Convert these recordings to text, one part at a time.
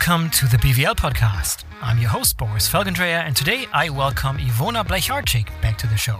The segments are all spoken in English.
welcome to the BVL podcast. I'm your host, Boris Felgendreher, and today I welcome Iwona Blecharczyk back to the show.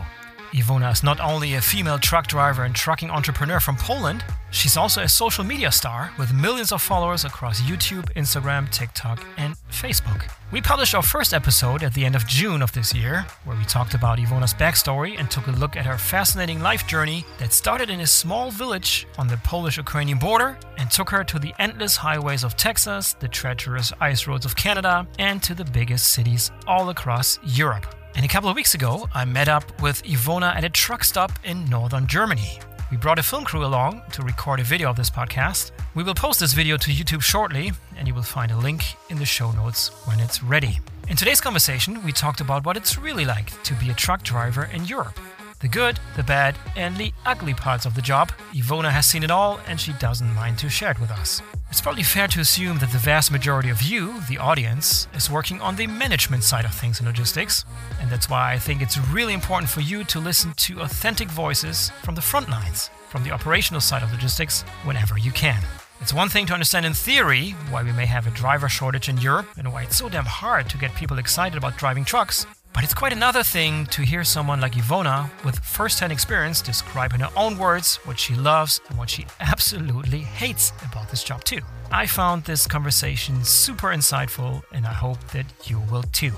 Iwona is not only a female truck driver and trucking entrepreneur from Poland, she's also a social media star with millions of followers across YouTube, Instagram, TikTok, and Facebook. We published our first episode at the end of June of this year, where we talked about Iwona's backstory and took a look at her fascinating life journey that started in a small village on the Polish Ukrainian border and took her to the endless highways of Texas, the treacherous ice roads of Canada, and to the biggest cities all across Europe. And a couple of weeks ago, I met up with Iwona at a truck stop in northern Germany. We brought a film crew along to record a video of this podcast. We will post this video to YouTube shortly, and you will find a link in the show notes when it's ready. In today's conversation, we talked about what it's really like to be a truck driver in Europe. The good, the bad, and the ugly parts of the job. Iwona has seen it all, and she doesn't mind to share it with us. It's probably fair to assume that the vast majority of you, the audience, is working on the management side of things in logistics. And that's why I think it's really important for you to listen to authentic voices from the front lines, from the operational side of logistics, whenever you can. It's one thing to understand in theory why we may have a driver shortage in Europe and why it's so damn hard to get people excited about driving trucks. But it's quite another thing to hear someone like Iwona with first hand experience describe in her own words what she loves and what she absolutely hates about this job, too. I found this conversation super insightful and I hope that you will too.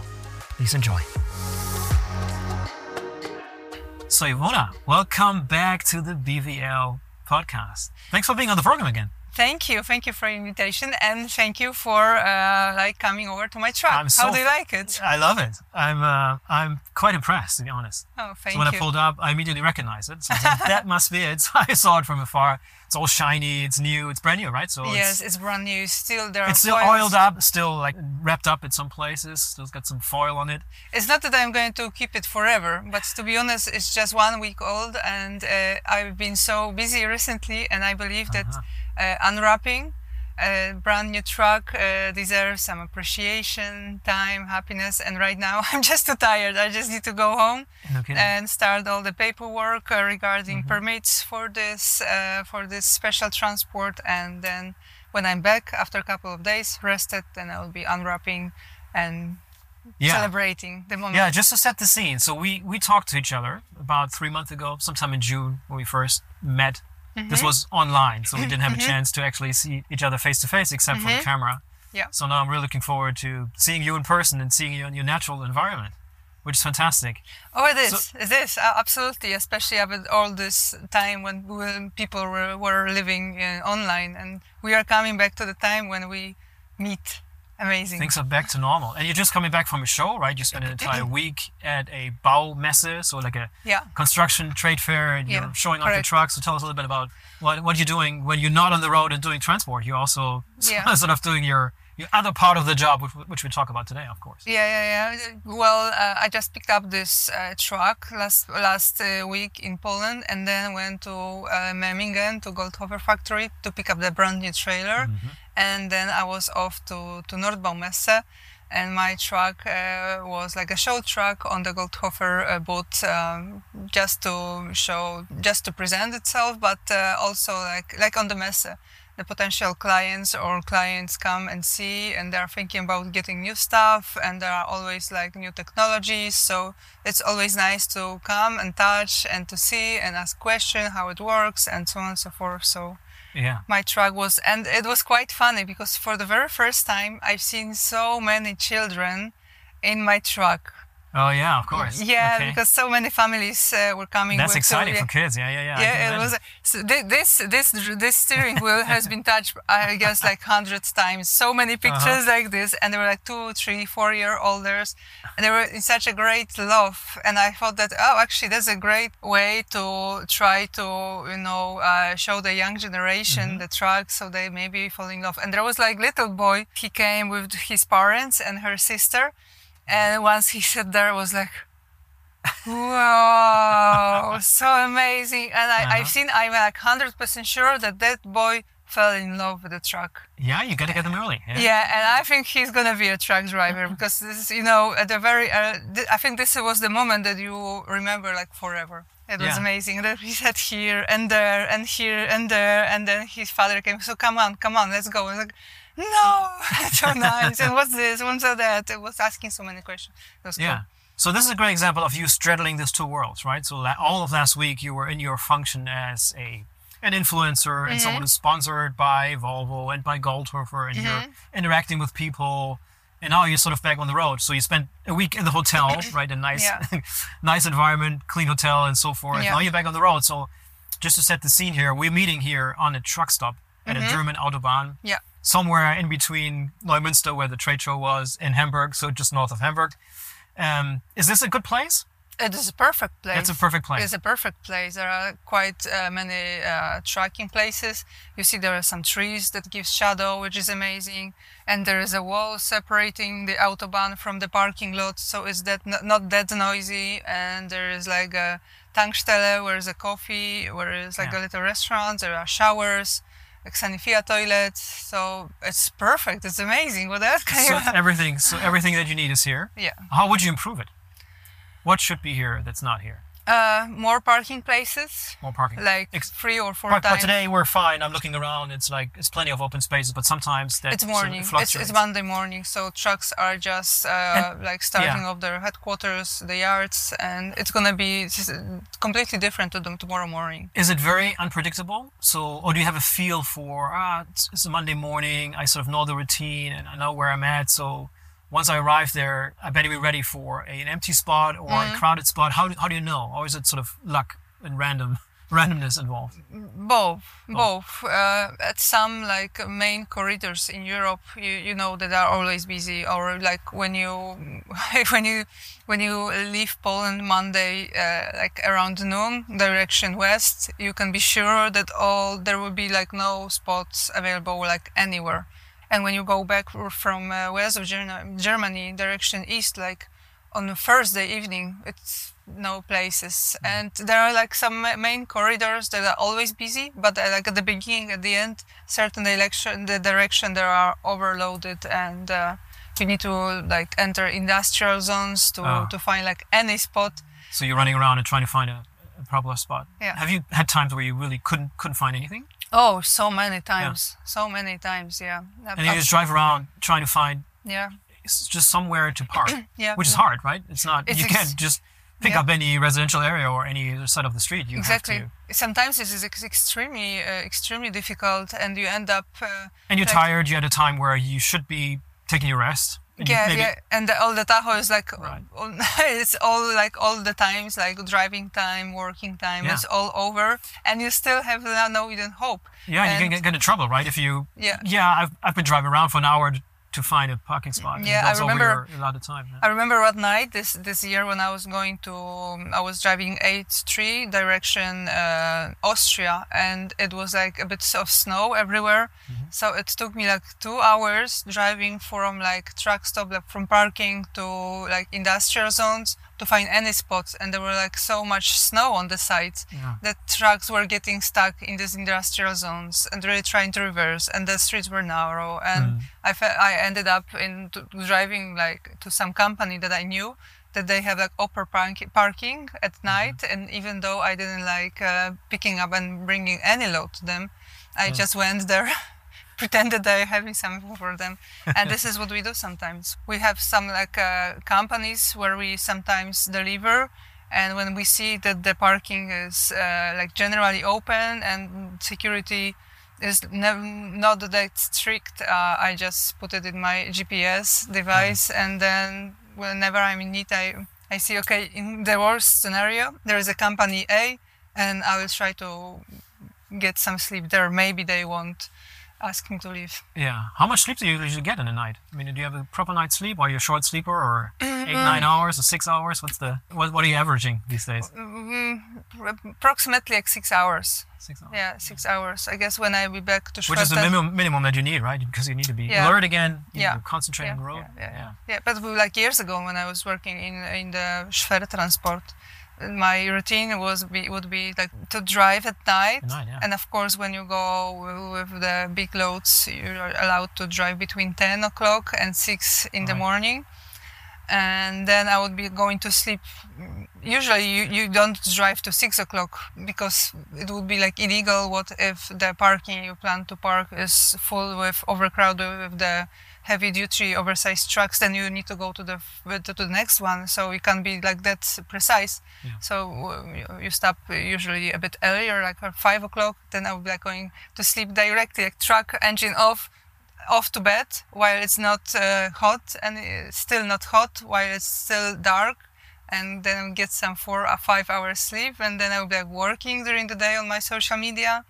Please enjoy. So, Iwona, welcome back to the BVL podcast. Thanks for being on the program again. Thank you, thank you for your invitation, and thank you for uh, like coming over to my truck. I'm so How do you like it? I love it. I'm uh, I'm quite impressed, to be honest. Oh, thank so when you. I pulled up, I immediately recognized it. So like, that must be it. So I saw it from afar. It's all shiny. It's new. It's brand new, right? So yes, it's, it's brand new. Still, there it's still foils. oiled up, still like wrapped up in some places. Still got some foil on it. It's not that I'm going to keep it forever, but to be honest, it's just one week old, and uh, I've been so busy recently, and I believe that Uh-huh. Uh, unwrapping a brand new truck uh, deserves some appreciation, time, happiness, and right now I'm just too tired. I just need to go home kidding. and start all the paperwork uh, regarding Mm-hmm. permits for this uh, for this special transport, and then when I'm back after a couple of days, rested, then I will be unwrapping and yeah. celebrating the moment. Yeah, just to set the scene. So we we talked to each other about three months ago, sometime in June when we first met. Mm-hmm. This was online, so we didn't have a chance to actually see each other face to face, except for the camera. Mm-hmm. Yeah. So now I'm really looking forward to seeing you in person and seeing you in your natural environment, which is fantastic. Oh, it is. it is uh, absolutely, especially after all this time when, when people were, were living uh, online, and we are coming back to the time when we meet. Amazing. Things are back to normal, and you're just coming back from a show, right? You spent an entire week at a Baumesse, so like a yeah. construction trade fair, and you're Yeah, showing off your trucks. So tell us a little bit about what what you're doing when you're not on the road and doing transport. You're also Yeah. sort of doing your your other part of the job, which, which we talk about today, of course. Yeah, yeah, yeah. Well, uh, I just picked up this uh, truck last last uh, week in Poland, and then went to uh, Memmingen to Goldhofer factory to pick up the brand new trailer, and then I was off to to Nordbaumesse, and my truck uh, was like a show truck on the Goldhofer uh, um, just to show, just to present itself, but uh, also like like on the messe the potential clients or clients come and see and they're thinking about getting new stuff and there are always like new technologies so it's always nice to come and touch and to see and ask questions how it works and so on and so forth so Yeah. my truck was and it was quite funny because for the very first time i've seen so many children in my truck Oh yeah, of course. yeah Okay. because so many families uh, were coming that's with exciting so, for kids. Yeah, yeah, yeah. Yeah, it was. So this this this steering wheel has been touched, I guess, like hundreds times. So many Uh-huh. pictures like this, and they were like two, three, four year olders, and they were in such a great love. And I thought that oh, actually, that's a great way to try to you know uh, show the young generation Mm-hmm. the truck, so they maybe fall in love. And there was like little boy. He came with his parents and her sister, and once he sat there, it was like. Wow, so amazing! And I, Uh-huh. I've seen. I'm like hundred percent sure that that boy fell in love with the truck. Yeah, you got to get them early. Yeah. Yeah, and I think he's gonna be a truck driver because this is, you know, at the very. Uh, th- I think this was the moment that you remember like forever. It was Yeah. amazing. That he sat here and there and here and there, and then his father came. So come on, come on, let's go. And, no, so nice. and what's this? What's that? It was asking so many questions. It was Yeah. cool. So this is a great example of you straddling these two worlds, right? So all of last week you were in your function as a an influencer and mm-hmm. someone who's sponsored by Volvo and by Goldhofer, and you're mm-hmm. interacting with people. And now you're sort of back on the road. So you spent a week in the hotel, right? A nice, Yeah. nice environment, clean hotel, and so forth. Yeah. Now you're back on the road. So just to set the scene here, we're meeting here on a truck stop at a German autobahn Yeah. somewhere in between Neumünster, where the trade show was, in Hamburg, so just north of Hamburg. Um, is this a good place? It is a perfect place. It's a perfect place. It's a perfect place. There are quite uh, many uh, trekking places. You see, there are some trees that give shadow, which is amazing, and there is a wall separating the autobahn from the parking lot, so it's that not that noisy. And there is like a tankstelle, where is a coffee, where is like Yeah. a little restaurant. There are showers, like Sanifair toilets. So it's perfect. It's amazing. What else can so you? everything, so everything that you need is here. Yeah. How would you improve it? What should be here that's not here? Uh, more parking places, More parking. like Ex- three or four but, but today we're fine. I'm looking around. It's like it's plenty of open spaces, but sometimes that it's sort of morning. It's, it's Monday morning, so trucks are just uh, like starting yeah. off their headquarters, the yards, and it's gonna be completely different to them tomorrow morning. Is it very unpredictable? So, or do you have a feel for ah, it's, it's a Monday morning. I sort of know the routine and I know where I'm at. So, once I arrive there, I better be ready for an empty spot or Mm-hmm. a crowded spot. How do, how do you know? Or is it sort of luck and random randomness involved? Both, both. Uh, at some like main corridors in Europe, you, you know that are always busy. Or like when you when you when you leave Poland Monday, uh, like around noon, direction west, you can be sure that all there will be like no spots available like anywhere. And when you go back from uh, west of Germany, Germany direction east, like on a Thursday evening, it's no places. And there are like some main corridors that are always busy, but uh, like at the beginning, at the end, certain direction, the direction they are overloaded, and uh, you need to like enter industrial zones to Ah. to find like any spot. So you're running around and trying to find a, a proper spot. Yeah. Have you had times where you really couldn't couldn't find anything? Oh, so many times, so many times, yeah. I've- And you I've- just drive around trying to find yeah, just somewhere to park, yeah. which is hard, right? It's not It's you can't just pick yeah. up any residential area or any other side of the street. You Exactly. have to. Sometimes this is ex- extremely, uh, extremely difficult, and you end up. Uh, And you're like- tired. You had a time where you should be taking a rest. You yeah, maybe- yeah, and the, all the tacho is like, Right. all, it's all like all the times, like driving time, working time, Yeah. it's all over, and you still have no, no even hope. Yeah, and you can get, get in trouble, right? If you. Yeah. Yeah, I've, I've been driving around for an hour to find a parking spot. Yeah, I that's over remember- your allotted time. yeah. I remember one night this this year when I was going to, I was driving A3 direction uh, Austria, and it was like a bit of snow everywhere. Mm-hmm. So it took me like two hours driving from like truck stop, like from parking to like industrial zones to find any spots, and there were like so much snow on the sides Yeah. that trucks were getting stuck in these industrial zones and really trying to reverse, and the streets were narrow, and Mm. I fe- I ended up in to, driving like to some company that I knew that they have like upper park- parking at Mm-hmm. night, and even though I didn't like uh, picking up and bringing any load to them, I just went there. pretended they're having something for them. And this is what we do sometimes. We have some like uh, companies where we sometimes deliver and when we see that the parking is uh, like generally open and security is not that strict uh, i just put it in my gps device and then whenever i'm in need i i see okay in the worst scenario there is a company a and i will try to get some sleep there. Maybe they won't ask to leave Yeah. How much sleep do you usually get in a night? I mean, do you have a proper night's sleep? Are you a short sleeper or Mm-hmm. eight, nine hours or six hours? What's the what? What are you averaging these days? mm, approximately like six hours Six hours. yeah six hours i guess when i be back to Which is the minimum minimum that you need, right? Because you need to be Yeah. alert again. You Yeah. concentrate yeah, on the road. Yeah, yeah, yeah. but like years ago when I was working in in the Schwer transport, my routine was be, would be like to drive at night. Night, yeah. And of course, when you go wi- with the big loads, you're allowed to drive between 10 o'clock and 6 in the morning. And then I would be going to sleep usually you, you don't drive to six o'clock because it would be like illegal. What if the parking you plan to park is full with overcrowded with the heavy duty oversized trucks? Then you need to go to the to the next one. So it can't be like that precise. Yeah. So uh, you stop usually a bit earlier, like at five o'clock. Then I would be like going to sleep directly, like truck engine off off to bed while it's not uh, hot and it's still not hot while it's still dark and then get some four or five hours sleep and then I'll be like working during the day on my social media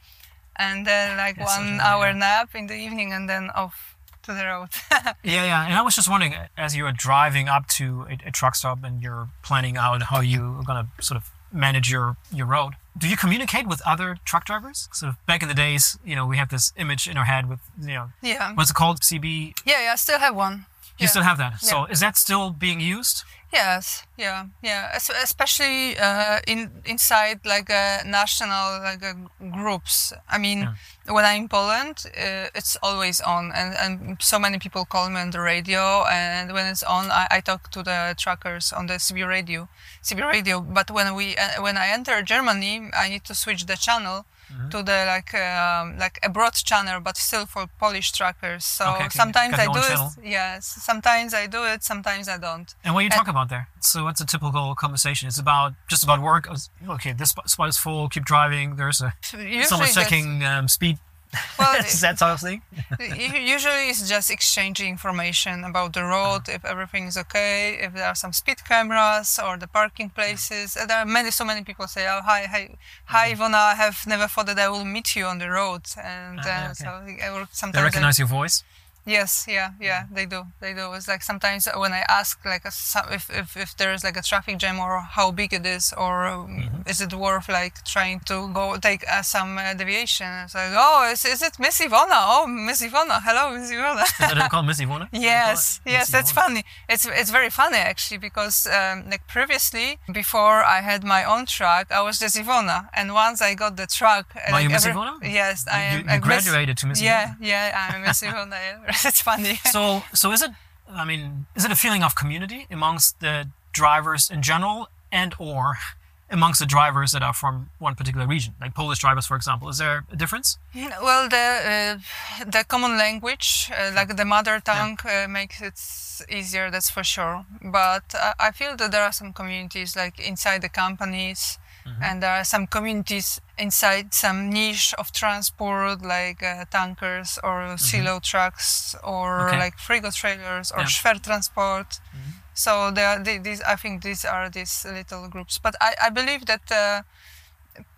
and then like one hour nap in the evening and then off to the road. Yeah, yeah. And I was just wondering, as you were driving up to a, a truck stop and you're planning out how you're gonna sort of manage your your road, do you communicate with other truck drivers? Sort of back in the days, you know, we have this image in our head with, you know, yeah. what's it called? CB. Yeah, yeah, I still have one. You Yeah. still have that. So is that still being used? Yes, yeah, yeah. Especially uh, in inside like uh, national like uh, groups. I mean, when I'm in Poland, uh, it's always on, and, and so many people call me on the radio. And when it's on, I, I talk to the truckers on the CB radio, CB radio. But when we uh, when I enter Germany, I need to switch the channel. Mm-hmm. To the like um, like a broad channel, but still for Polish truckers. So Okay, okay. sometimes I do own it. Yes, sometimes I do it. Sometimes I don't. And what do you And- talk about there? So what's a typical conversation? It's about just about work. Okay, this spot is full. Keep driving. There's a someone checking um, speed. Well, that sort of thing? Usually it's just exchanging information about the road, if everything is okay, if there are some speed cameras or the parking places. And There are many, so many people say, "Oh, hi, hi, hi, Iwona. I have never thought that I will meet you on the road." And Ah, uh, okay. so I will They sometimes. I- recognize your voice. Yes, yeah, yeah, they do, they do. It's like sometimes when I ask, like, if, if if there is like a traffic jam or how big it is, or um, Mm-hmm. is it worth like trying to go take uh, some uh, deviation? It's like, oh, is, is it Miss Iwona? Oh, Miss Iwona, hello, Miss Iwona. Is that called Miss Iwona? Yes, yes, that's funny. It's it's very funny actually because um, like previously, before I had my own truck, I was just Iwona, and once I got the truck, Are like you Miss every- Iwona? Yes, I am. you miss- graduated to Miss Yeah, Iwona? yeah, I'm Miss Iwona. yeah. That's funny. So, so is it? I mean, is it a feeling of community amongst the drivers in general, and or amongst the drivers that are from one particular region, like Polish drivers, for example? Is there a difference? Well, the uh, the common language, uh, like the mother tongue, uh, makes it easier. That's for sure. But I feel that there are some communities, like inside the companies, and there are some communities inside some niche of transport, like uh, tankers or silo trucks or Okay. like frigo trailers or Yeah. schwer transport. So there, are the- these I think these are these little groups. But I, I believe that. Uh,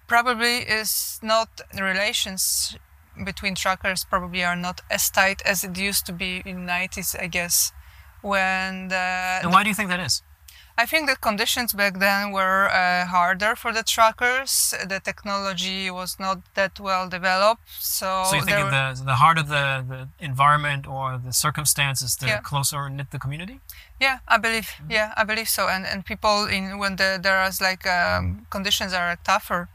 probably is not relations between truckers probably are not as tight as it used to be in 90s i guess when the, And why do you think that is? I think the conditions back then were uh, harder for the truckers the technology was not that well developed so, So you think the the harder the, the environment or the circumstances, the Yeah. closer knit the community? Yeah, I believe. Mm-hmm. Yeah, I believe so. And and people in when the there is like um, conditions are tougher,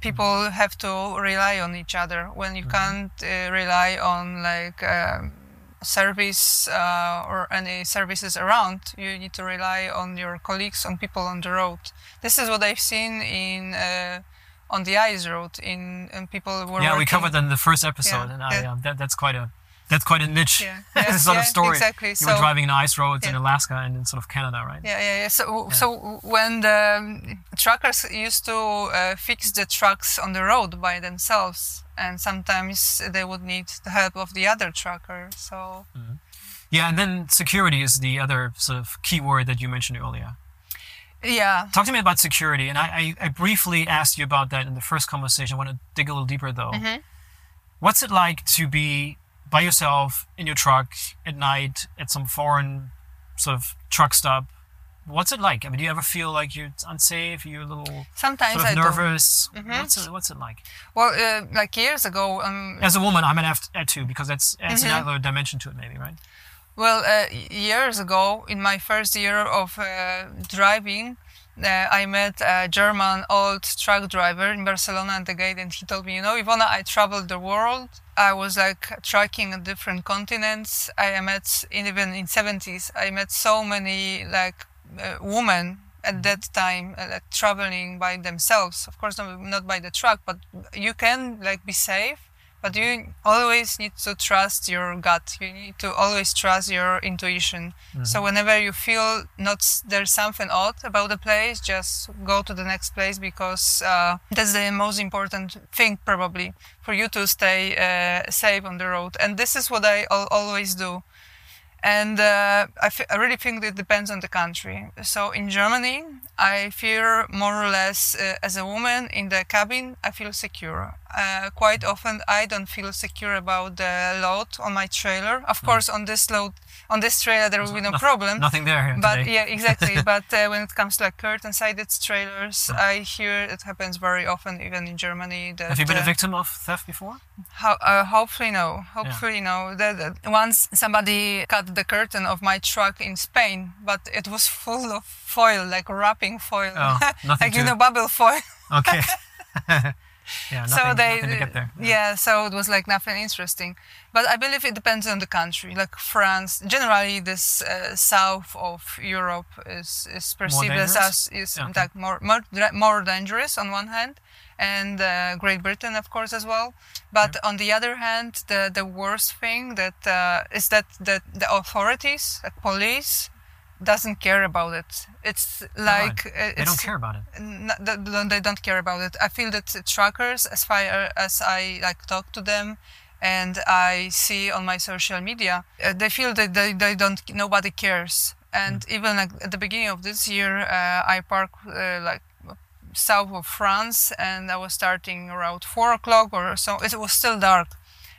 people Mm-hmm. have to rely on each other. When you can't uh, rely on like um, service uh, or any services around, you need to rely on your colleagues, on people on the road. This is what I've seen in. Uh, on the ice road, in and people were yeah, we covered that in the first episode, Yeah, and I, that, that's quite a that's quite a niche Yeah, yeah, sort yeah, of story. exactly. You So- were driving in ice roads in Alaska and in sort of Canada, right? Yeah, yeah, yeah. So, so when the um, truckers used to uh, fix the trucks on the road by themselves, and sometimes they would need the help of the other trucker. So, Yeah, and then security is the other sort of key word that you mentioned earlier. yeah, Talk to me about security, and I, I, I briefly asked you about that in the first conversation. I want to dig a little deeper though. Mm-hmm. What's it like to be by yourself in your truck at night at some foreign sort of truck stop? What's it like? I mean, do you ever feel like you're unsafe? You're a little sometimes sort I of nervous. Mm-hmm. What's it, what's it like? Well, uh, like years ago, um, As a woman, I'm to too because that's adds Mm-hmm. another dimension to it, maybe, right? Well, uh, years ago, in my first year of uh, driving, I met a German old truck driver in Barcelona at the gate, and he told me, "You know, Iwona, I traveled the world. I was like trucking on different continents. I met even in 70s. I met so many like uh, women at that time uh, like, traveling by themselves. Of course, not, not by the truck, but you can like be safe. But you always need to trust your gut. You need to always trust your intuition. So whenever you feel not there's something odd about the place, just go to the next place because uh, that's the most important thing probably for you to stay uh, safe on the road. And this is what I al- always do and uh, I, f- I really think it depends on the country. So in Germany, I feel more or less uh, as a woman in the cabin, I feel secure. Uh, quite often, I don't feel secure about the load on my trailer. Of course, on this load, on this trailer, there will be no Noth- problem. Nothing there here But today. yeah, exactly. but uh, when it comes to like curtain-sided trailers, I hear it happens very often, even in Germany. That, Have you been a uh, victim of theft before? Ho- uh, hopefully no. Hopefully no. That, that once somebody cut the curtain of my truck in Spain, but it was full of foil, like wrapping foil, Oh, like you to- know bubble foil. Okay. yeah, nothing, so they, nothing to get there. yeah. So it was like nothing interesting. But I believe it depends on the country. Like France, generally, this uh, south of Europe is is perceived as us is Yeah, okay. like more more more dangerous on one hand, and uh, Great Britain, of course, as well. But on the other hand, the the worst thing that uh, is that the the authorities, like police, doesn't care about it. It's like uh, They don't care about it. n- th- th- they don't care about it. I feel that truckers, as far as I like talk to them, and I see on my social media, uh, they feel that they, they don't nobody cares. And even like at the beginning of this year, uh, I parked uh, like south of France, and I was starting around four o'clock or so. It was still dark,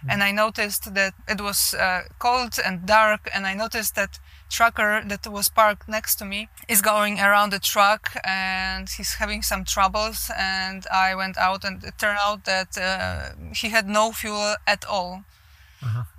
and I noticed that it was uh, cold and dark, and I noticed that trucker that was parked next to me is going around the truck and he's having some troubles and i went out and it turned out that uh, he had no fuel at all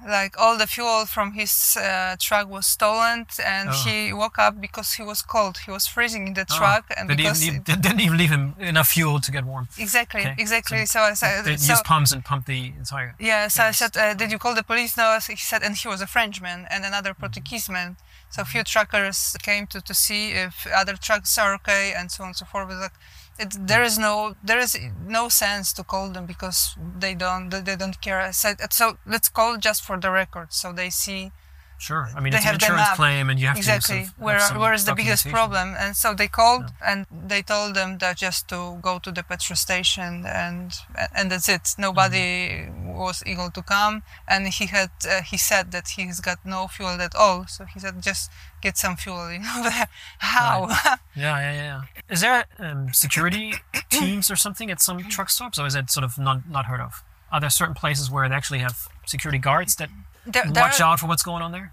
like all the fuel from his uh, truck was stolen and Oh. he woke up because he was cold he was freezing in the Oh, truck and they because didn't, they didn't even leave him enough fuel to get warm. exactly Okay, exactly so so, I said They so, used pumps and pumped the entire. yeah, so I said, uh, "Did you call the police?" No, he said, and he was a Frenchman and another Portuguese man. So a few truckers came to, to see if other trucks are okay and so on and so forth. But like, it, there is no there is no sense to call them because they don't they, don't care. I said, so let's call just for the record so they see Sure. I mean, They it's an insurance claim, and you have exactly. to. have where where is the biggest problem? And so they called and they told them that just to go to the petrol station and and that's it. Nobody was able to come. And he had uh, he said that he's got no fuel at all. So he said just get some fuel you know how? Yeah, yeah, yeah, yeah. Is there um, security teams or something at some truck stops, or is it sort of not not heard of? Are there certain places where they actually have security guards that there, there, watch out for what's going on there?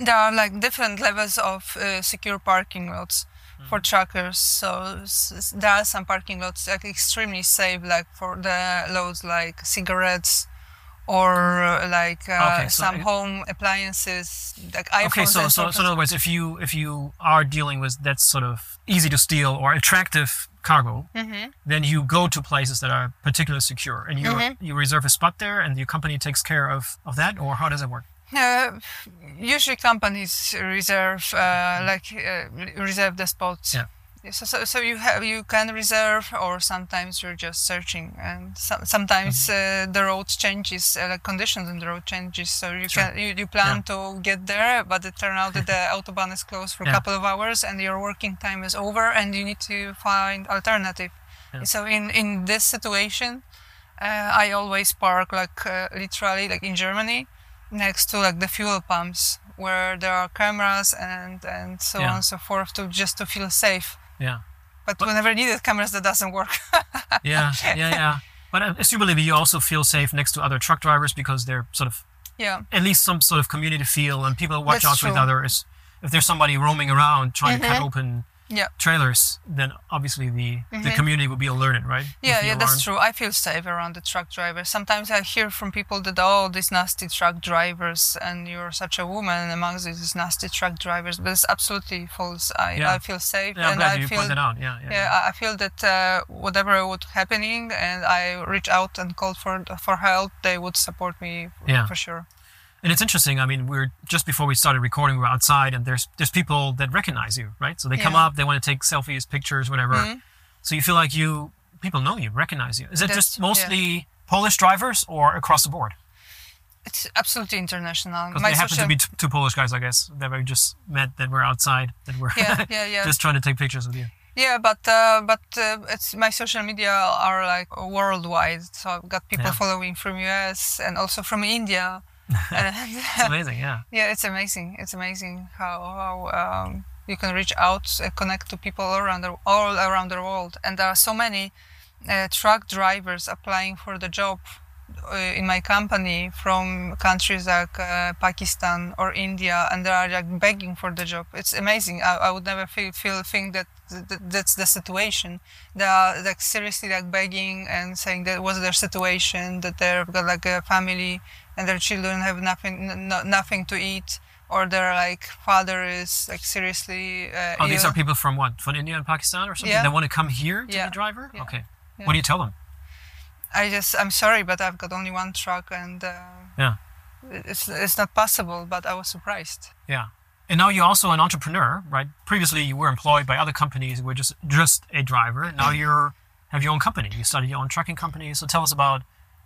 there are like different levels of uh, secure parking lots Mm-hmm. for truckers so there are some parking lots like extremely safe like for the loads like cigarettes or uh, like uh, Okay, so some it- home appliances like iPhones Okay, so so, so in other words, if you if you are dealing with that sort of easy to steal or attractive cargo, Mhm. then you go to places that are particularly secure, and you Mhm. you reserve a spot there, and your company takes care of of that, or how does it work? Uh, usually companies reserve uh, like uh, reserve the spots. Yeah. So, so, so you have you can reserve, or sometimes you're just searching, and some, sometimes Mm-hmm. uh, the road changes, uh, like conditions in the road changes. So you Sure. can you, you plan to get there, but it turned out that the autobahn is closed for a Yeah. couple of hours, and your working time is over, and you need to find alternative. Yeah. So in in this situation, uh, I always park like uh, literally like in Germany next to like the fuel pumps where there are cameras and and so Yeah. on and so forth to just to feel safe. Yeah, But, whenever needed cameras, that doesn't work. yeah, yeah, yeah. But assumably, you also feel safe next to other truck drivers because they're sort of yeah, at least some sort of community feel, and people watch That's out with true. others. If there's somebody roaming around trying to cut Mhm. open Yeah. trailers, then obviously the the Mhm. community will be alerted, right? Yeah, yeah. That's true. I feel safe around the truck drivers. Sometimes I hear from people that oh, these nasty truck drivers, and you're such a woman amongst these nasty truck drivers. But it's absolutely false. I, Yeah. I feel safe, Yeah, I'm and glad I you feel pointed out. Yeah, yeah. yeah, I- feel that uh, whatever would happening, and I reach out and call for for help, they would support me Yeah. for sure. And it's interesting. I mean, we're just before we started recording, we're outside, and there's there's people that recognize you, right? So they come up, they want to take selfies, pictures, whatever. Mhm. So you feel like you people know you, recognize you. Is it That's- just mostly Polish drivers or across the board? It's absolutely international. Because they happen to be t- two Polish guys, I guess, that we just met, that were outside, that were yeah, yeah, yeah. just trying to take pictures with you. Yeah, but uh, but uh, it's my social media are like worldwide. So I've got people Yeah. following from US and also from India. It's amazing, yeah. yeah, it's amazing. It's amazing how how um, you can reach out, uh, connect to people all around the all around the world, and there are so many uh, truck drivers applying for the job uh, in my company from countries like uh, Pakistan or India, and they are like begging for the job. It's amazing. I, I would never feel, feel think that th- th- that's the situation. They are like seriously like begging and saying that was their situation, that they've got like a family and their children have nothing, no, nothing to eat, or their like father is like seriously uh, Oh, these are people from what? From India and Pakistan or something? Yeah. They want to come here to Yeah. be a driver? Yeah. Okay. What do you tell them? I just I'm sorry, but I've got only one truck, and uh, Yeah. it's it's not possible. But I was surprised. Yeah. And now you're also an entrepreneur, right? Previously you were employed by other companies, you were just just a driver. Now you're have your own company. You started your own trucking company. So tell us about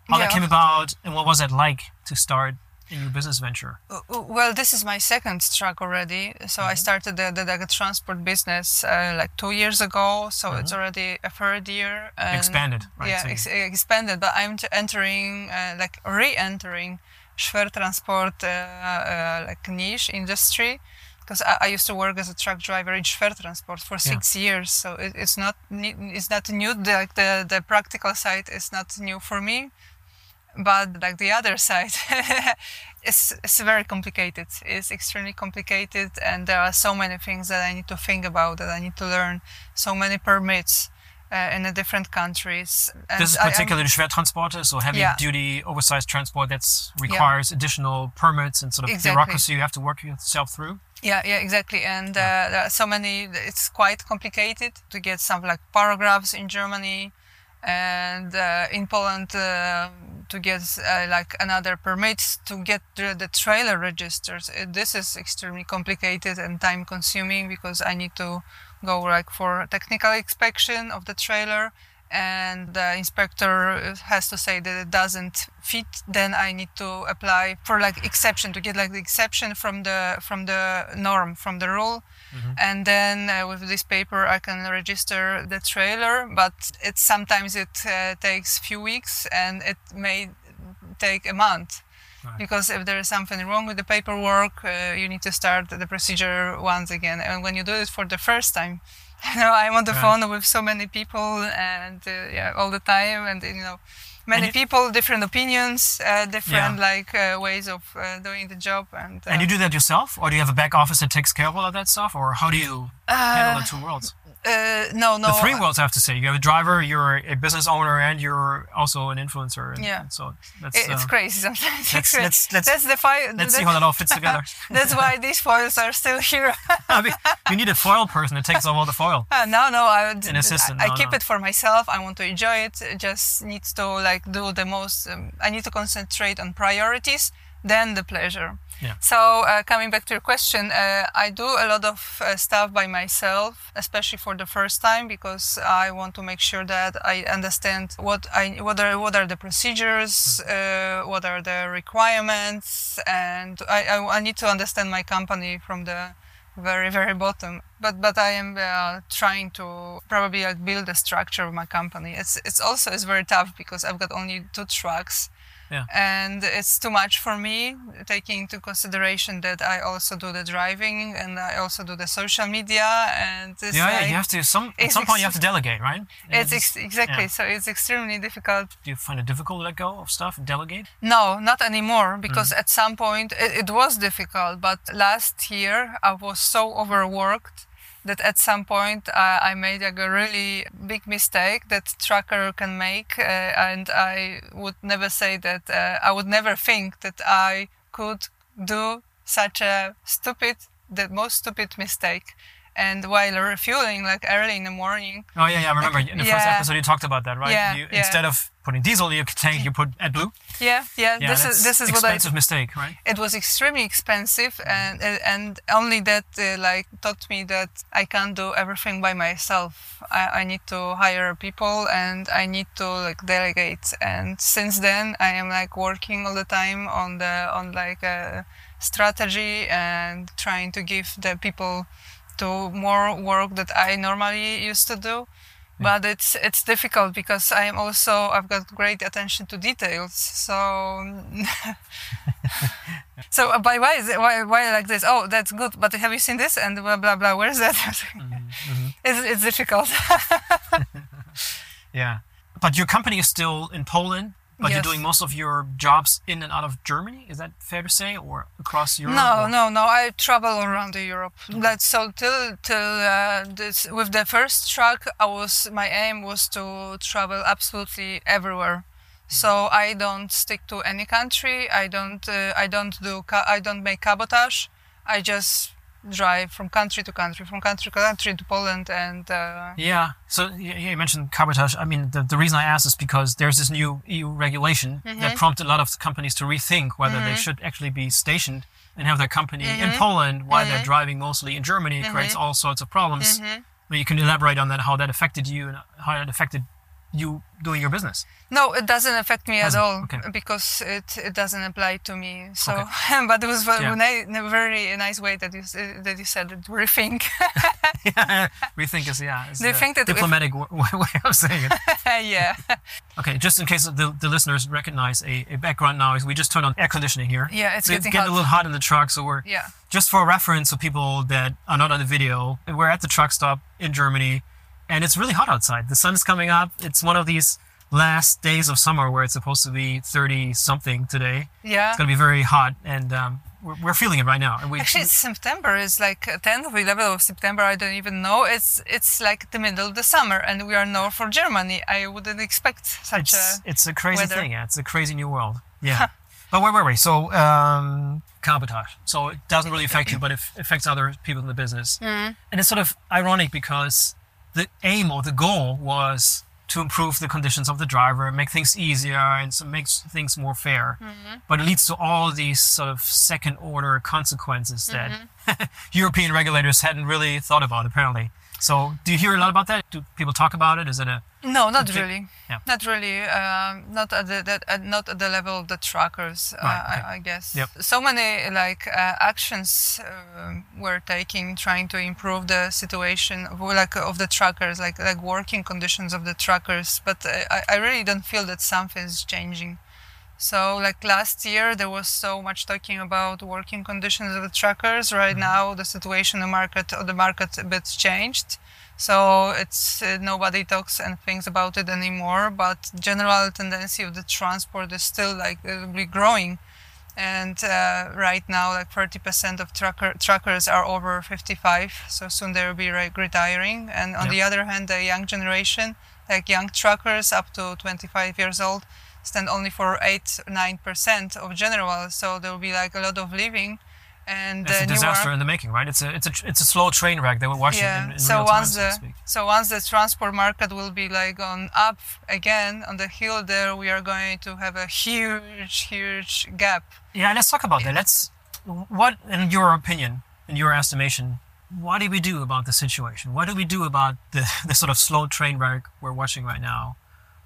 how that came about and what was it like to start a new business venture? Well, this is my second truck already. So Mm-hmm. I started the, the, the transport business uh, like two years ago. So it's already a third year. And Mm-hmm. Expanded, right? Yeah, So ex- expanded. But I'm entering, uh, like re-entering Schwer Transport uh, uh, like niche industry. Because I, I used to work as a truck driver in Schwer Transport for six years, so it, it's not it's not new. The, like the the practical side is not new for me, but like the other side it's, it's very complicated it's extremely complicated and there are so many things that i need to think about that i need to learn so many permits uh, in the different countries and this is particularly I'm- particularly so heavy Yeah. duty oversized transport that requires additional permits and sort of Exactly. bureaucracy you have to work yourself through. Yeah, yeah, exactly. And uh, there are so many. It's quite complicated to get some like paragraphs in Germany, and uh, in Poland uh, to get uh, like another permit to get the, trailer registers. Uh, this is extremely complicated and time consuming because I need to go like for technical inspection of the trailer and the inspector has to say that it doesn't fit then i need to apply for like exception to get like the exception from the from the norm from the rule and then uh, with this paper i can register the trailer but it sometimes it uh, takes few weeks and it may take a month. Right. because if there is something wrong with the paperwork uh, you need to start the procedure once again. And when you do it for the first time you know i'm on the phone with so many people and uh, yeah all the time and you know many people different opinions uh, different Yeah. like uh, ways of uh, doing the job and, uh, And you do that yourself, or do you have a back office that takes care of all of that stuff, or how do you handle uh, the two worlds? Uh, no no the three worlds, I have to say. You have a driver, you're a business owner, and you're also an influencer. And, Yeah. and so that's. it- it's uh, crazy sometimes let's- let's- let's- that's the fi- let's see how that all fits together. that's why these foils are still here I mean, you need a foil person that takes all the foil. Uh, no, no, I would. An assistant, I, I no, keep no. it for myself. I want to enjoy it. It Just needs to like do the most. Um, I need to concentrate on priorities, then the pleasure. Yeah. So uh, coming back to your question, uh, I do a lot of uh, stuff by myself, especially for the first time, because I want to make sure that I understand what I what are what are the procedures, uh, what are the requirements, and I, I I need to understand my company from the very very bottom. But but i am uh, trying to probably like build a structure of my company. It's it's also it's very tough because i've got only two trucks Yeah. and it's too much for me taking into consideration that i also do the driving and i also do the social media and Yeah, yeah, like, you have to. Some at some point you have to delegate, right? It's ex- exactly yeah. so it's extremely difficult Do you find it difficult to let go of stuff and delegate? No, not anymore because Mm. at some point it, it was difficult. But last year I was so overworked that at some point uh, I made a really big mistake that trucker can make, uh, and I would never say that. Uh, I would never think that I could do such a stupid, the most stupid mistake. And while refueling like early in the morning Oh yeah, yeah. I remember in the first episode you talked about that, right? Yeah, you, yeah. Instead of putting diesel in your tank, you put AdBlue. yeah yeah, Yeah, this is this is what I expensive mistake, right? it was extremely expensive and and only that uh, like taught me that I can't do everything by myself I, I need to hire people and I need to like delegate and since then I am like working all the time on the on like a strategy and trying to give the people to more work that I normally used to do but it's it's difficult because I am also I've got great attention to details. So so uh, by why is it why why like this? Oh, that's good. But have you seen this? And blah blah blah. Where's that? it's it's difficult. Yeah. But your company is still in Poland, but you're doing most of your jobs in and out of Germany. Is that fair to say, or across Europe? No, or- no, no. I travel around Europe. That's so till till uh, this with the first truck, I was my aim was to travel absolutely everywhere. So I don't stick to any country. I don't. Uh, I don't do. I don't make cabotage. I just drive from country to country, from country to country to Poland, and uh, Yeah. So yeah, you mentioned cabotage. I mean, the, the reason I asked is because there's this new EU regulation Mm-hmm. that prompted a lot of companies to rethink whether they should actually be stationed and have their company in Mm-hmm. Poland while they're driving mostly in Germany. It creates all sorts of problems. Mm-hmm. But you can elaborate on that, how that affected you and how that affected you doing your business. No, it doesn't affect me at Doesn't? all Okay. because it, it doesn't apply to me. So, Okay. but it was very, Yeah. a very nice way that you uh, that you said it. Rethink. Rethink is yeah, the think that diplomatic way of saying it. yeah, Okay, just in case the, the listeners recognize a, a background noise, we just turned on air conditioning here. Yeah, it's so getting getting hot. a little hot in the truck. So we're yeah, just for reference, so people that are not on the video, we're at the truck stop in Germany, and it's really hot outside. The sun is coming up. It's one of these last days of summer where it's supposed to be 30 something today. yeah. It's gonna be very hot, and um, we're, we're feeling it right now. And we Actually, it's September. It's like 10th or 11th of September. I don't even know. It's it's like the middle of the summer, and we are north for Germany. I wouldn't expect such it's, a. it's a crazy weather. thing. Yeah, it's a crazy new world. Yeah. but where were we? So um, cabotage. So it doesn't really affect you, but it affects other people in the business. Mm-hmm. And it's sort of ironic because the aim or the goal was to improve the conditions of the driver, make things easier, and so makes things more fair. Mm-hmm. But it leads to all these sort of second order consequences that Mm-hmm. European regulators hadn't really thought about, apparently. So, do you hear a lot about that? Do people talk about it? Is it a No, not Okay. really. Yeah. Not really. Um, not at the that, uh, not at the level of the truckers. Right, uh, okay. I, I guess. Yep. So many like uh, actions um we're taking, trying to improve the situation of, like of the truckers, like like working conditions of the truckers. But uh, I, I really don't feel that something is changing. So like last year there was so much talking about working conditions of the truckers. Right Mm-hmm. now the situation the market of the market a bit changed. So it's uh, nobody talks and thinks about it anymore. But general tendency of the transport is still like uh, be growing, and uh, right now like 30% of trucker truckers are over 55. So soon they will be retiring. And on Yep. the other hand, the young generation, like young truckers up to 25 years old, stand only for eight nine percent of general. So there will be like a lot of leaving. And it's a uh, disaster in the making, right? It's a it's a it's a slow train wreck that we're watching yeah. in, in so real once so the speak. so once the transport market will be like on up again on the hill there, we are going to have a huge, huge gap. Yeah, let's talk about that. Let's what, in your opinion, in your estimation, what do we do about the situation? What do we do about the the sort of slow train wreck we're watching right now,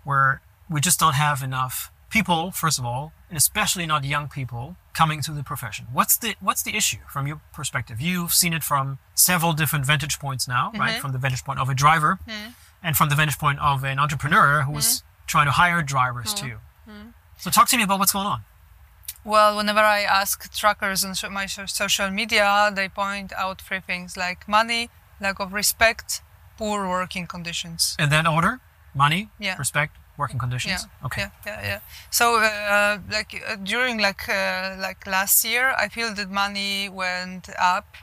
where we just don't have enough people, first of all, and especially not young people coming to the profession. What's the what's the issue from your perspective? You've seen it from several different vantage points now, right? Mm-hmm. From the vantage point of a driver, mm-hmm. and from the vantage point of an entrepreneur who's mm-hmm. trying to hire drivers too. So talk to me about what's going on. Well, whenever I ask truckers on my social media, they point out three things like money, lack of respect, poor working conditions. In that order, money, Yeah. respect, working conditions. Yeah. Okay. Yeah, yeah, yeah. So, uh, like uh, during like uh, like last year, I feel that money went up,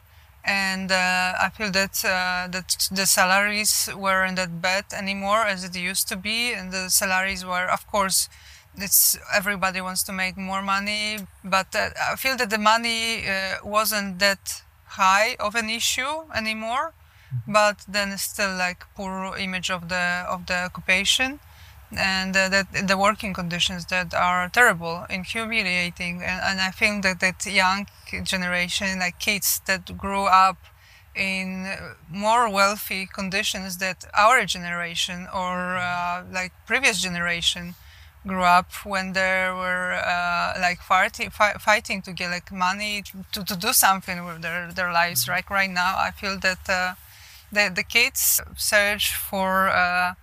and uh, I feel that uh, that the salaries weren't that bad anymore as it used to be, and the salaries were, of course. It's everybody wants to make more money, but uh, I feel that the money uh, wasn't that high of an issue anymore mm-hmm. but then still like poor image of the of the occupation and uh, that the working conditions that are terrible and humiliating and, and i think that that young generation like kids that grew up in more wealthy conditions that our generation or uh, like previous generation grew up when they were uh, like fighting, fighting to get like money to, to do something with their, their lives mm-hmm. right right now i feel that uh, the, the kids search for uh,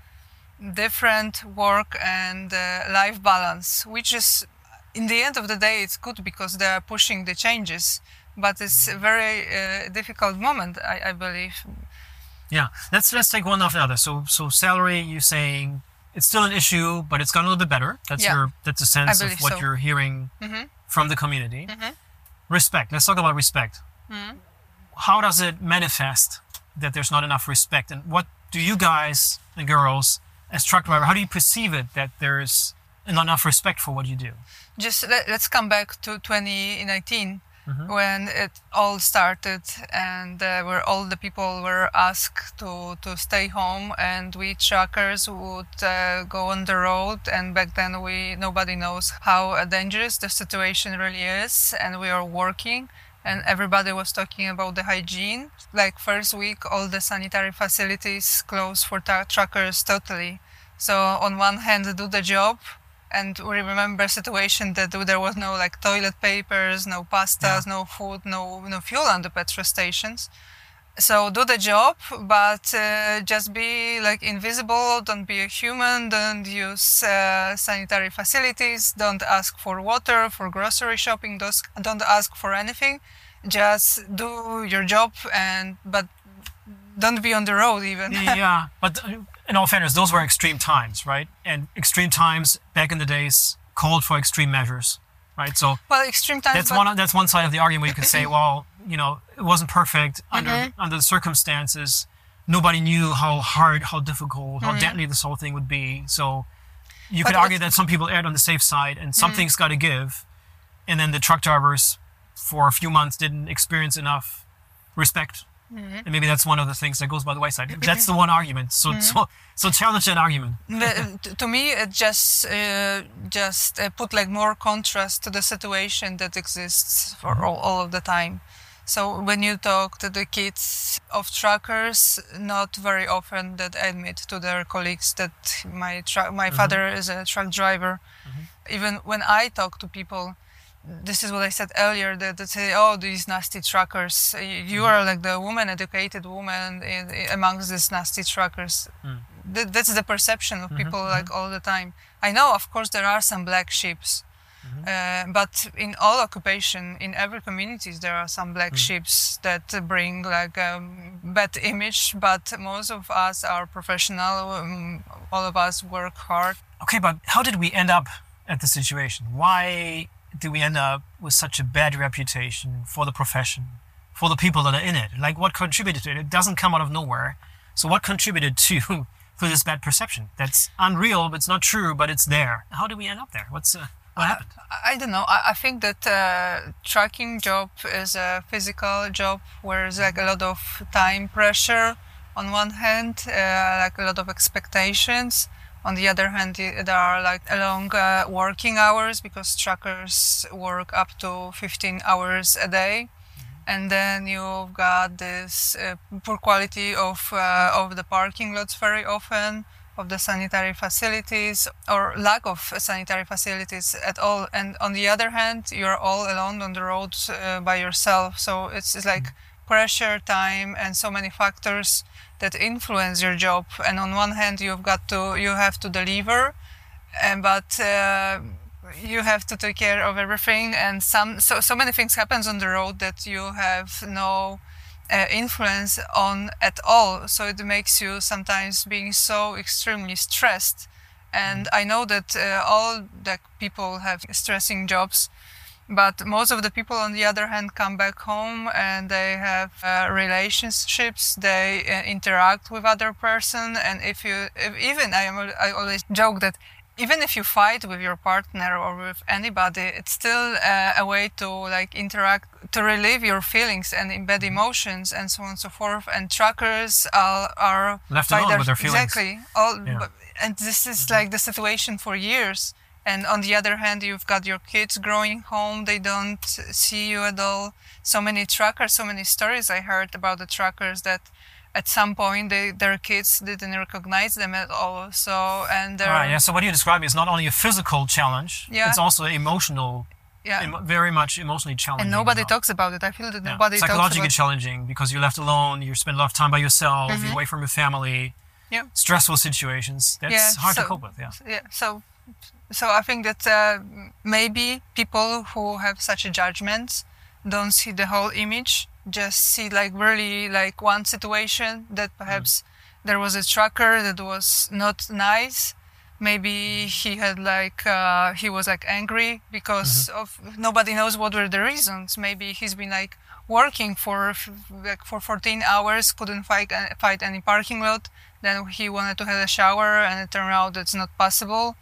different work and uh, life balance, which is, in the end of the day, it's good because they are pushing the changes. But it's a very uh, difficult moment, I, I, believe. Yeah, let's let's take one after the other. So so salary, you're saying it's still an issue, but it's gotten a little bit better. That's yeah. your that's a sense of what so. you're hearing mm-hmm. from the community. Mm-hmm. Respect. Let's talk about respect. Mm-hmm. How does it manifest that there's not enough respect, and what do you guys and girls as truck driver, how do you perceive it that there's not enough respect for what you do? Just let, us come back to 2019 mm-hmm. when it all started and uh, where all the people were asked to, to stay home and we truckers would uh, go on the road and back then we nobody knows how dangerous the situation really is and we are working and everybody was talking about the hygiene. Like first week, all the sanitary facilities closed for truckers totally. So on one hand, do the job, and we remember situation that there was no like toilet papers, no pastas, yeah. no food, no no fuel on the petrol stations. So do the job, but uh, just be like invisible. Don't be a human. Don't use uh, sanitary facilities. Don't ask for water for grocery shopping. Don't ask for anything just do your job and but don't be on the road even. Yeah but uh, in all fairness those were extreme times right? And extreme times back in the days called for extreme measures right? So well extreme times that's one that's one side of the argument you could say well you know it wasn't perfect under mm-hmm. under the circumstances. Nobody knew how hard how difficult how mm-hmm. deadly this whole thing would be. So you but could argue that some people erred on the safe side and something's mm-hmm. got to give. And then the truck drivers for a few months didn't experience enough respect. Mm-hmm. And maybe that's one of the things that goes by the wayside. That's the one argument. So, mm-hmm. so, so challenge that argument. Uh, to me, it just uh, just uh, put like more contrast to the situation that exists for mm-hmm. all, all of the time. So when you talk to the kids of truckers, not very often that admit to their colleagues that my tra- my mm-hmm. father is a truck driver. Mm-hmm. Even when I talk to people this is what I said earlier that they say, oh, these nasty truckers. You are like the woman, educated woman in, in, amongst these nasty truckers. Mm. Th- that's the perception of mm-hmm, people mm-hmm. like all the time. I know, of course, there are some black sheeps. Mm-hmm. Uh, but in all occupation, in every communities, there are some black mm. sheeps that bring like a um, bad image. But most of us are professional. Um, all of us work hard. Okay, but how did we end up at the situation? Why do we end up with such a bad reputation for the profession, for the people that are in it? Like, what contributed to it? It doesn't come out of nowhere. So, what contributed to for this bad perception? That's unreal, but it's not true, but it's there. How do we end up there? What's uh, what happened? I, I don't know. I, I think that uh, trucking job is a physical job where there's like a lot of time pressure on one hand, uh, like a lot of expectations on the other hand, there are like long uh, working hours because truckers work up to 15 hours a day. Mm-hmm. And then you've got this uh, poor quality of, uh, of the parking lots very often, of the sanitary facilities, or lack of sanitary facilities at all. And on the other hand, you're all alone on the road uh, by yourself. So it's, it's like mm-hmm. pressure, time, and so many factors that influence your job. And on one hand, you've got to you have to deliver, and but uh, you have to take care of everything. And some so so many things happens on the road that you have no. Uh, influence on at all so it makes you sometimes being so extremely stressed and i know that uh, all the people have stressing jobs but most of the people, on the other hand, come back home and they have uh, relationships. They uh, interact with other person, and if you, if even I am, I always joke that even if you fight with your partner or with anybody, it's still uh, a way to like interact, to relieve your feelings and embed Mm-hmm. emotions and so on and so forth. And truckers are, are Left alone with their feelings. Exactly. All, Yeah. and this is Mm-hmm. like the situation for years. And on the other hand, you've got your kids growing home. They don't see you at all. So many truckers, so many stories I heard about the truckers that at some point they, their kids didn't recognize them at all. So, and they're, Right. Yeah. So what you're describing is not only a physical challenge. Yeah. It's also emotional, yeah. very much emotionally challenging. and nobody talks about it. I feel that Yeah. nobody talks about it. Psychologically challenging because you're left alone. You spend a lot of time by yourself. You're mm-hmm. away from your family. Yeah. Stressful situations. That's Yeah, hard to cope with. Yeah. yeah so so i think that uh, maybe people who have such a judgment don't see the whole image just see like really like one situation that perhaps there was a trucker that was not nice. Maybe he had like uh, he was like angry because of nobody knows what were the reasons. Maybe he's been like working for like for 14 hours couldn't fight uh, fight any parking lot. Then he wanted to have a shower and it turned out it's not possible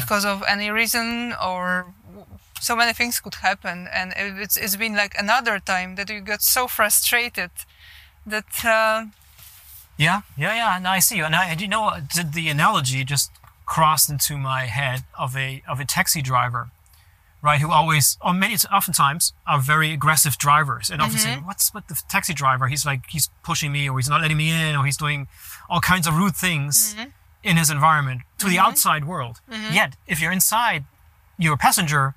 because of any reason or so many things could happen and it- it's, it's been like another time that you got so frustrated that uh, Yeah, yeah, yeah. And I see you. And I, and you know, what, the, the analogy just crossed into my head of a of a taxi driver, right? Who always, or many, oftentimes, are very aggressive drivers, and often say, "What's with the taxi driver? He's like he's pushing me, or he's not letting me in, or he's doing all kinds of rude things in his environment to the mm-hmm. outside world." Mm-hmm. Yet, if you're inside, you're a passenger.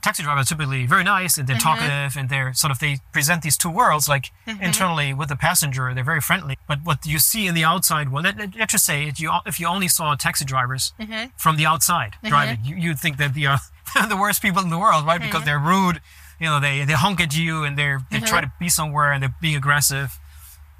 Taxi drivers are typically very nice and they're mm-hmm. talkative and they're sort of they present these two worlds like internally with the passenger they're very friendly. But what you see in the outside world let, let- let's just say if you if you only saw taxi drivers from the outside driving you, you'd think that they uh, are the worst people in the world right? Because they're rude you know they they honk at you and they're they try to be somewhere and they're being aggressive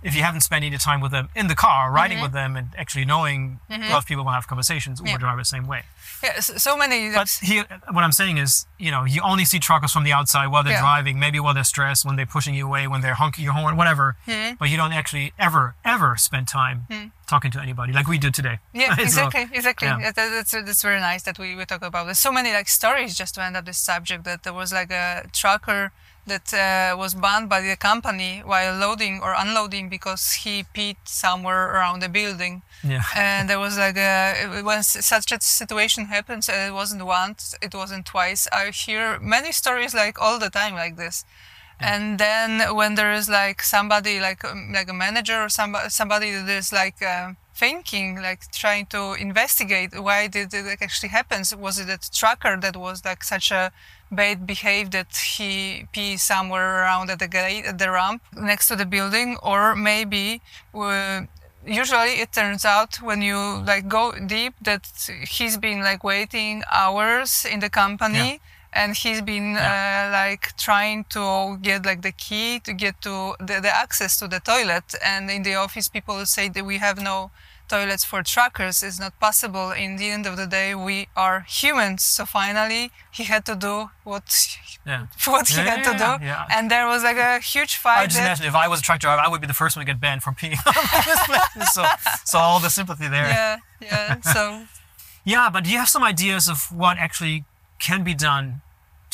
if you haven't spent any time with them in the car riding mm-hmm. with them and actually knowing a lot of people will have conversations uber Yeah. drivers same way yeah so, so many but here, what I'm saying is, you know, you only see truckers from the outside while they're Yeah. driving, maybe while they're stressed, when they're pushing you away, when they're honking your horn, whatever. Hmm. But you don't actually ever, ever spend time mm-hmm. talking to anybody like we do today. Yeah, exactly, exactly. yeah. Yeah, that- that's that's very nice that we, we talk about. There's so many like stories just to end up this subject that there was like a trucker that uh, was banned by the company while loading or unloading because he peed somewhere around the building. yeah. And there was like a when such a situation happens, and it wasn't once, it wasn't twice. I hear many stories like all the time like this. And then when there is like somebody like um, like a manager or somebody somebody that is like uh, thinking like trying to investigate why did it actually happens was it a trucker that was like such a bad behave that he pee somewhere around at the gate at the ramp next to the building or maybe uh, usually it turns out when you like go deep that he's been like waiting hours in the company and he's been uh, like trying to get like the key to get to the, the access to the toilet. And in the office people say that we have no toilets for truckers is not possible in the end of the day we are humans so finally he had to do what Yeah. what he Yeah, had to yeah, do yeah. and there was like a huge fight. I just imagine if I was a truck driver, I would be the first one to get banned from peeing on this place. So, so all the sympathy there. yeah yeah so Yeah, but do you have some ideas of what actually can be done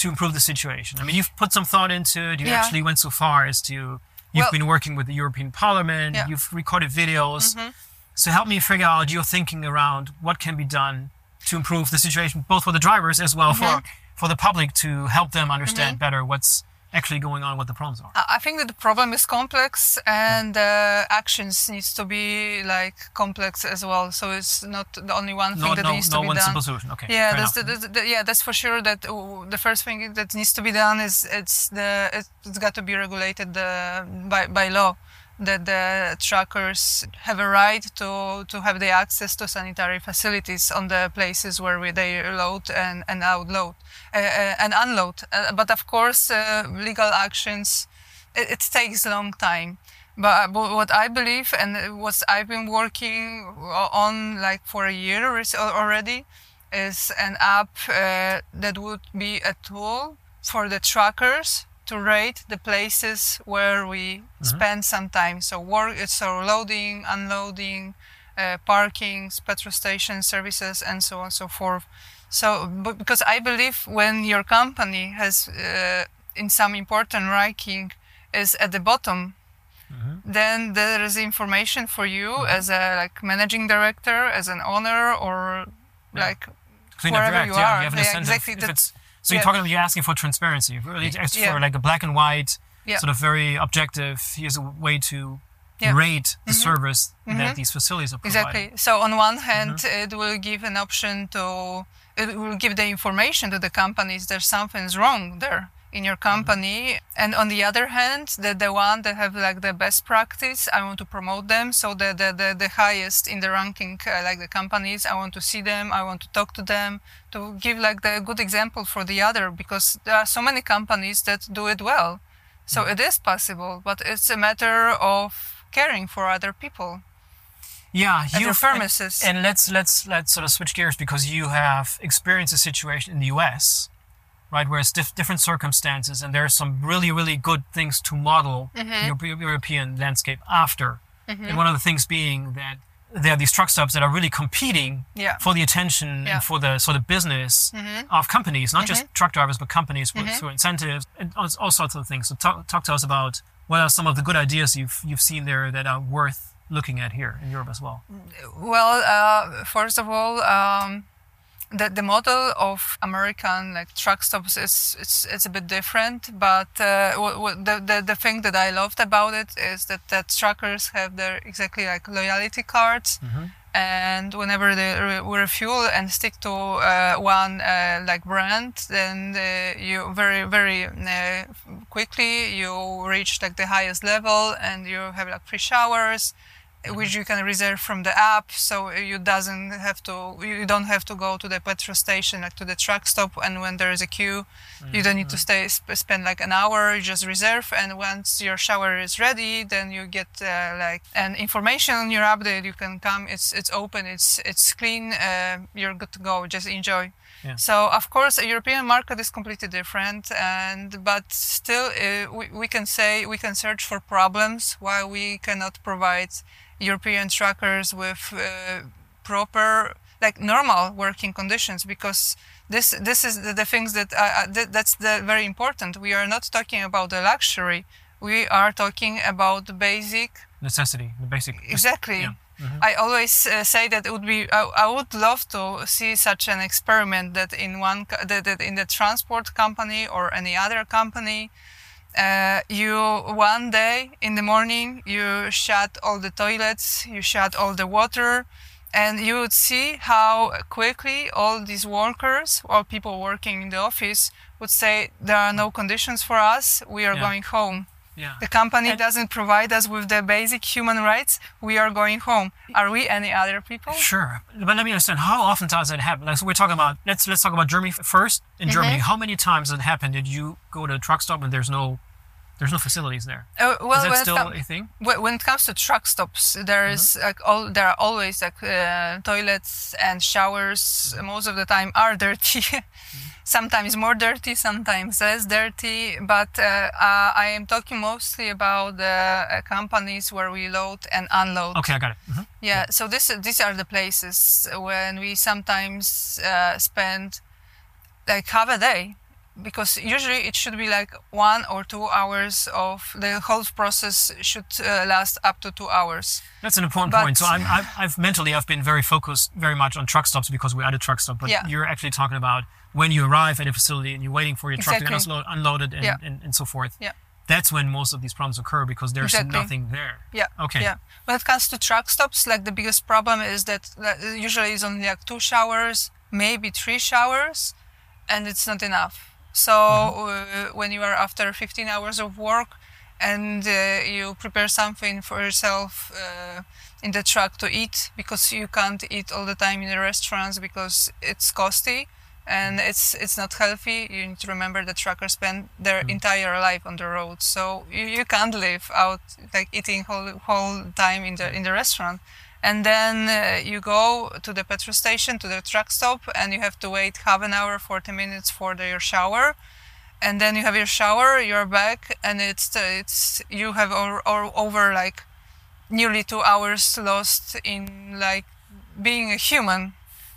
to improve the situation? I mean, you've put some thought into it. You actually went so far as to you've Well- been working with the European Parliament. You've recorded videos. Mm-hmm. So help me figure out your thinking around what can be done to improve the situation, both for the drivers as well for Mm-hmm. for the public to help them understand better what's actually going on, what the problems are. I think that the problem is complex and uh, actions needs to be like complex as well. So it's not the only one thing No, that no, needs no to be one done. simple solution. Okay. Yeah, that's the, that's the, yeah, that's for sure. That uh, the first thing that needs to be done is it's the it's got to be regulated uh, by by law. That the truckers have a right to to have the access to sanitary facilities on the places where we, they load and and outload uh, uh, and unload. Uh, but of course, uh, legal actions it, it takes a long time. But, but what I believe and what I've been working on like for a year already is an app uh, that would be a tool for the truckers to rate the places where we spend some time. So work, so loading, unloading, uh, parkings, petrol station services, and so on and so forth. So, because I believe when your company has, uh, in some important ranking, is at the bottom, mm-hmm. then there is information for you mm-hmm. as a like managing director, as an owner, or yeah. like wherever direct, you yeah, are. You yeah, exactly. Of, it's, so you're talking, you're asking for transparency, really, for like a black and white, sort of very objective. Here's a way to yeah. rate the mm-hmm. service mm-hmm. that these facilities are providing. Exactly. So on one hand, mm-hmm. it will give an option to, it will give the information to the companies that something's wrong there in your company and on the other hand the, the one that have like the best practice i want to promote them so the the, the, the highest in the ranking uh, like the companies i want to see them i want to talk to them to give like the good example for the other because there are so many companies that do it well so mm-hmm. it is possible but it's a matter of caring for other people. Yeah, you pharmacist. And, and, let's let's let's sort of switch gears because you have experienced a situation in the U.S. Right, where it's dif- different circumstances, and there are some really, really good things to model mm-hmm. your European landscape after. Mm-hmm. And one of the things being that there are these truck stops that are really competing yeah. for the attention yeah. and for the sort of business mm-hmm. of companies, not just mm-hmm. truck drivers, but companies with, mm-hmm. incentives and all, all, sorts of things. So talk, talk to us about what are some of the good ideas you've you've seen there that are worth looking at here in Europe as well? Well, uh, first of all, um, the the model of American like truck stops is it's it's a bit different. But uh, w- w- the, the the thing that I loved about it is that that truckers have their exactly like loyalty cards. Mm-hmm and whenever they re- refuel and stick to uh, one uh, like brand then uh, you very very uh, quickly you reach like the highest level and you have like free showers which you can reserve from the app so you doesn't have to you don't have to go to the petrol station like to the truck stop and when there is a queue mm-hmm. you don't need to mm-hmm. stay sp- spend like an hour you just reserve and once your shower is ready then you get uh, like an information on your update you can come it's it's open it's it's clean uh, you're good to go just enjoy yeah. So of course, a European market is completely different, and but still, uh, we, we can say we can search for problems why we cannot provide European truckers with uh, proper, like normal working conditions because this this is the, the things that uh, th- that's the very important. We are not talking about the luxury. We are talking about the basic necessity, the basic. Exactly. Yeah. Mm-hmm. I always uh, say that it would be. I, I, would love to see such an experiment that in one that, that in the transport company or any other company, uh, you one day in the morning you shut all the toilets you shut all the water and you would see how quickly all these workers or people working in the office would say there are no conditions for us we are yeah. going home yeah. The company and doesn't provide us with the basic human rights. We are going home. Are we any other people? Sure, but let me understand. How often does it happen? Like so we're talking about. Let's let's talk about Germany first. In mm-hmm. Germany, how many times has it happened? Did you go to a truck stop and there's no there's no facilities there. Uh, well, is that still com- a thing? When it comes to truck stops, there is mm-hmm. like all there are always like uh, toilets and showers. Mm-hmm. Most of the time are dirty. mm-hmm. Sometimes more dirty, sometimes less dirty. But uh, uh I am talking mostly about the uh, companies where we load and unload. Okay, I got it. Mm-hmm. Yeah, yeah, So this these are the places when we sometimes uh, spend like half a day because usually it should be like one or two hours of the whole process should uh, last up to two hours. That's an important but point. So I'm, I've, I've, mentally I've been very focused very much on truck stops because we're at a truck stop. But yeah. you're actually talking about when you arrive at a facility and you're waiting for your exactly. truck to get unloaded and, yeah. and, and, so forth. Yeah. That's when most of these problems occur because there's exactly. nothing there. Yeah. Okay. Yeah. When it comes to truck stops, like the biggest problem is that, that usually it's only like two showers, maybe three showers, and it's not enough so mm-hmm. uh, when you are after 15 hours of work and uh, you prepare something for yourself uh, in the truck to eat because you can't eat all the time in the restaurants because it's costly and mm-hmm. it's it's not healthy. You need to remember that truckers spend their mm. entire life on the road, so you, you can't live out like eating whole whole time in the in the restaurant and then uh, you go to the petrol station to the truck stop and you have to wait half an hour 40 minutes for the, your shower. And then you have your shower you're back and it's it's you have or, or over like nearly two hours lost in like being a human.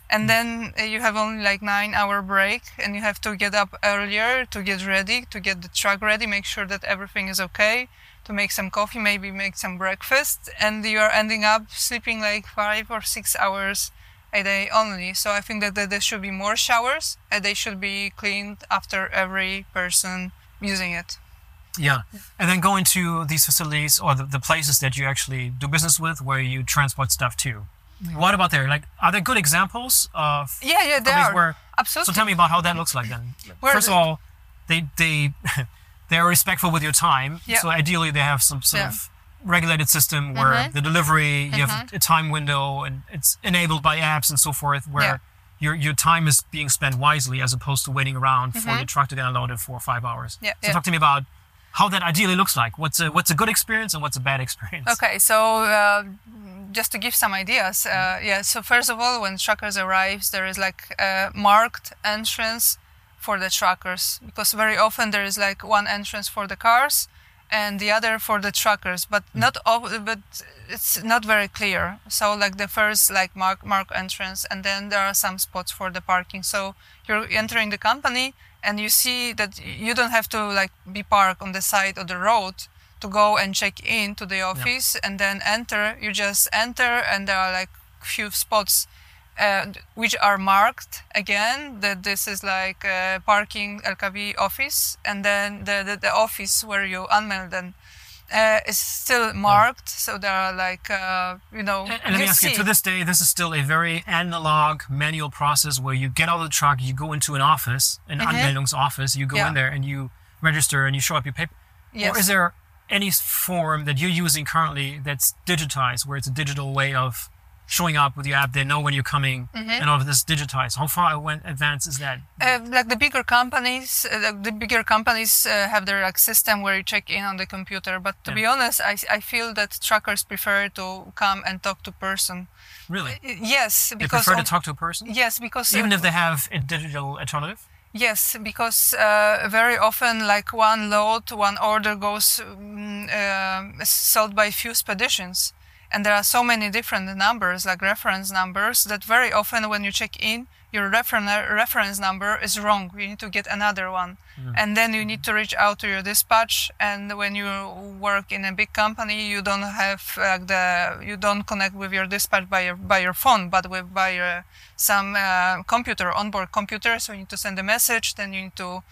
And Mm. then uh, you have only like nine hour break and you have to get up earlier to get ready to get the truck ready make sure that everything is okay to make some coffee maybe make some breakfast and you are ending up sleeping like five or six hours a day only so i think that, that there should be more showers and they should be cleaned after every person using it Yeah. And then going to these facilities or the, the places that you actually do business with where you transport stuff to. What about there? Like, are there good examples of yeah yeah companies are where? absolutely So tell me about how that looks like then. Where First of all, they they they are respectful with your time. Yeah. So ideally, they have some sort Yeah. of regulated system where Mhm. the delivery you have a time window and it's enabled by apps and so forth where Yeah. your your time is being spent wisely as opposed to waiting around for the truck to get unloaded for five hours. Mm-hmm. Yeah, So yeah. talk to me about how that ideally looks like. What's a what's a good experience and what's a bad experience? Okay, so uh, just to give some ideas, uh, yeah. So first of all, when truckers arrives, there is like a marked entrance for the truckers because very often there is like one entrance for the cars and the other for the truckers, but mm. not all, but it's not very clear. So like the first like mark mark entrance, and then there are some spots for the parking. So you're entering the company and you see that you don't have to like be parked on the side of the road to go and check in to the office and then enter you just enter and there are like few spots uh, which are marked again that this is like uh, parking LKW office and then the, the, the office where you unmail them uh, is still marked so there are like uh, you know And, and let me ask you, to this day, this is still a very analog, manual process where you get out of the truck, you go into an office, an Mhm. Anmeldungsoffice, you go Yeah. in there and you register and you show up your paper. yes. Or is there any form that you're using currently that's digitized, where it's a digital way of showing up with your app? They know when you're coming, Mm-hmm. and all of this digitized. How far went advanced is that? Uh, like the bigger companies, uh, the- bigger companies uh, have their like system where you check in on the computer. But to Yeah. be honest, I, I feel that truckers prefer to come and talk to person. Really, Y- Yes, they because prefer to talk to a person, yes, because even uh, if they have a digital alternative. yes, because uh, very often like one load, one order goes um, uh, sold by few speditions, and there are so many different numbers, like reference numbers, that very often when you check in, your referen- reference number is wrong. You need to get another one, and then you need to reach out to your dispatch. And when you work in a big company, you don't have uh, the you don't connect with your dispatch by your by your phone, but with by your, some uh, computer onboard computer. So you need to send a message, then you need to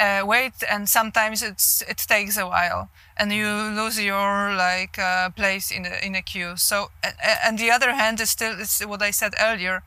uh, wait, and sometimes it's it takes a while, and you lose your like uh, place in a in a queue. So and the other hand is still it's what I said earlier.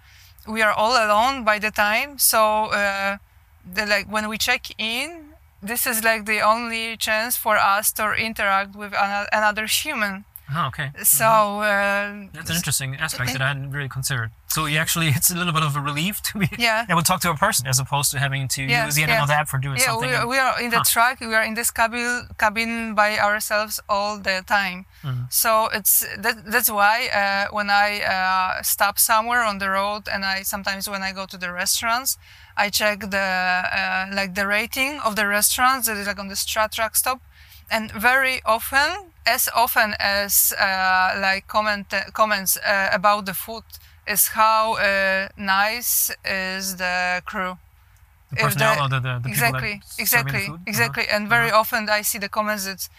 We are all alone by the time, so uh, the, like when we check in, this is like the only chance for us to interact with ano- another human. Oh, okay. So uh, That's an interesting aspect that I hadn't really considered. So you actually, it's a little bit of a relief to be Yeah. able to talk to a person as opposed to having to Yeah, use yet yeah. another app for doing yeah, something. we, we are in the Huh. truck. We are in this cabin cabin by ourselves all the time. Mm-hmm. So it's that, that's why uh, when I uh, stop somewhere on the road, and I sometimes when I go to the restaurants, I check the uh, like the rating of the restaurants that is like on the Strat truck stop, and very often, as often as uh, like comment comments uh, about the food is how uh, nice is the crew the personnel the- or the, the, exactly, people that serving the exactly. Uh-huh. exactly. And very often I see the comments that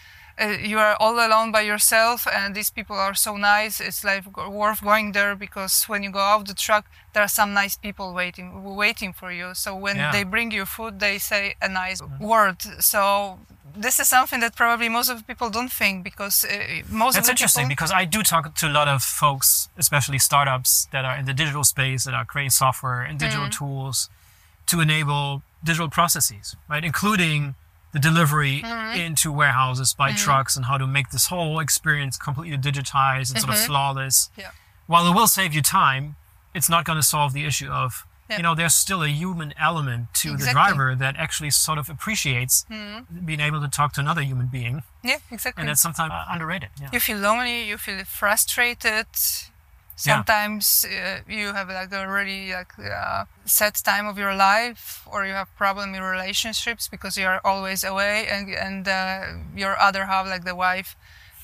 uh, you are all alone by yourself, and these people are so nice. It's like worth going there because when you go out the truck, there are some nice people waiting, waiting for you. So when Yeah. they bring you food, they say a nice word. So this is something that probably most of the people don't think because uh, most That's of the interesting because I do talk to a lot of folks, especially startups that are in the digital space that are creating software and digital Mm-hmm. tools to enable digital processes, right? Including the delivery Mm-hmm. into warehouses by trucks and how to make this whole experience completely digitized and sort of flawless. Mm-hmm. Yeah. While it will save you time, it's not going to solve the issue of, Yeah. you know, there's still a human element to the driver that actually sort of appreciates being able to talk to another human being. yeah, exactly. And that's sometimes uh, underrated. Yeah. you feel lonely you feel frustrated sometimes uh, you have like a really like uh, sad time of your life or you have problem in relationships because you are always away and and uh, your other half like the wife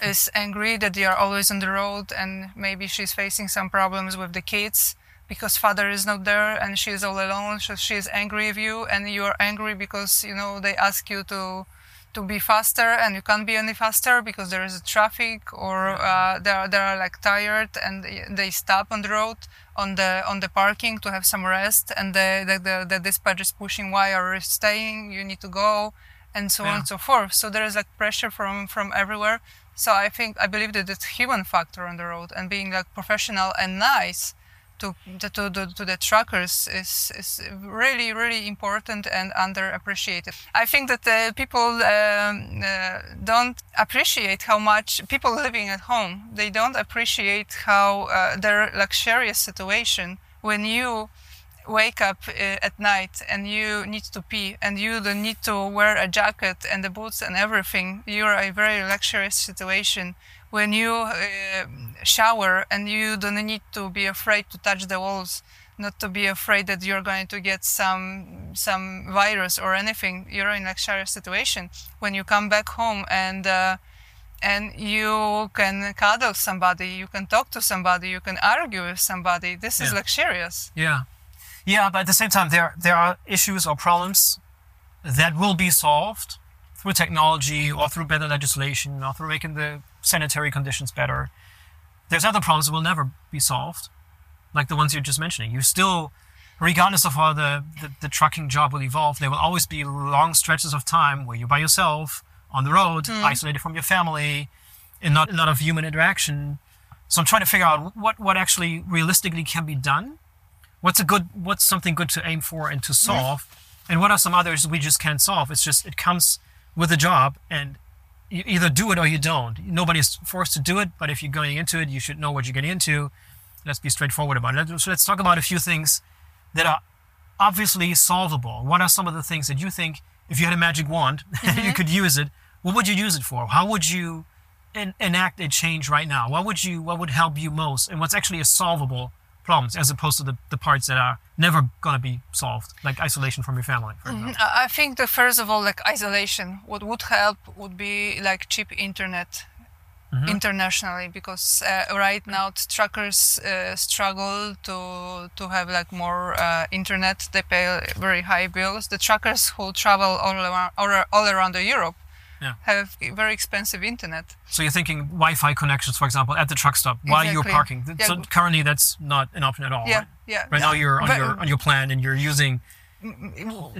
is angry that you are always on the road and maybe she's facing some problems with the kids because father is not there and she is all alone so she is angry with you and you are angry because you know they ask you to to be faster and you can't be any faster because there is a traffic or uh, they are they are like tired and they stop on the road on the on the parking to have some rest and the the, the, the dispatch is pushing why are you staying? You need to go and so Yeah. on and so forth. So there is like pressure from from everywhere. So i think i believe that it's human factor on the road and being like professional and nice to to, to, to, to the truckers is, is really really important and underappreciated. I think that uh, people um, uh, don't appreciate how much people living at home they don't appreciate how uh, their luxurious situation when you wake up uh, at night and you need to pee and you don't need to wear a jacket and the boots and everything you're a very luxurious situation when you uh, shower and you don't need to be afraid to touch the walls not to be afraid that you're going to get some some virus or anything. You're in a luxurious situation. When you come back home and uh, and you can cuddle somebody you can talk to somebody you can argue with somebody this is Yeah. luxurious. Yeah, yeah, but at the same time, there there are issues or problems that will be solved through technology or through better legislation or through making the sanitary conditions better. There's other problems that will never be solved, like the ones you're just mentioning. You still, regardless of how the, the, the trucking job will evolve, there will always be long stretches of time where you're by yourself on the road, mm. isolated from your family, and not a lot of human interaction. So I'm trying to figure out what, what actually realistically can be done what's a good what's something good to aim for and to mm. solve and what are some others we just can't solve it's just it comes with a job and you either do it or you don't. Nobody's forced to do it but if you're going into it you should know what you're getting into. Let's be straightforward about it. So let's talk about a few things that are obviously solvable. What are some of the things that you think if you had a magic wand mm-hmm. you could use it what would you use it for? How would you en- enact a change right now? What would you what would help you most? And what's actually a solvable problems as opposed to the, the parts that are never going to be solved like isolation from your family for example. I think that first of all, like isolation, what would help would be like cheap internet internationally because uh, right now truckers uh, struggle to to have like more uh, internet. They pay very high bills. The truckers who travel all around all, all around the Europe Yeah. have very expensive internet. so you're thinking wi-fi connections for example at the truck stop while you're parking Yeah. so currently that's not an option at all Yeah, right? yeah. right now you're on But- your on your plan and you're using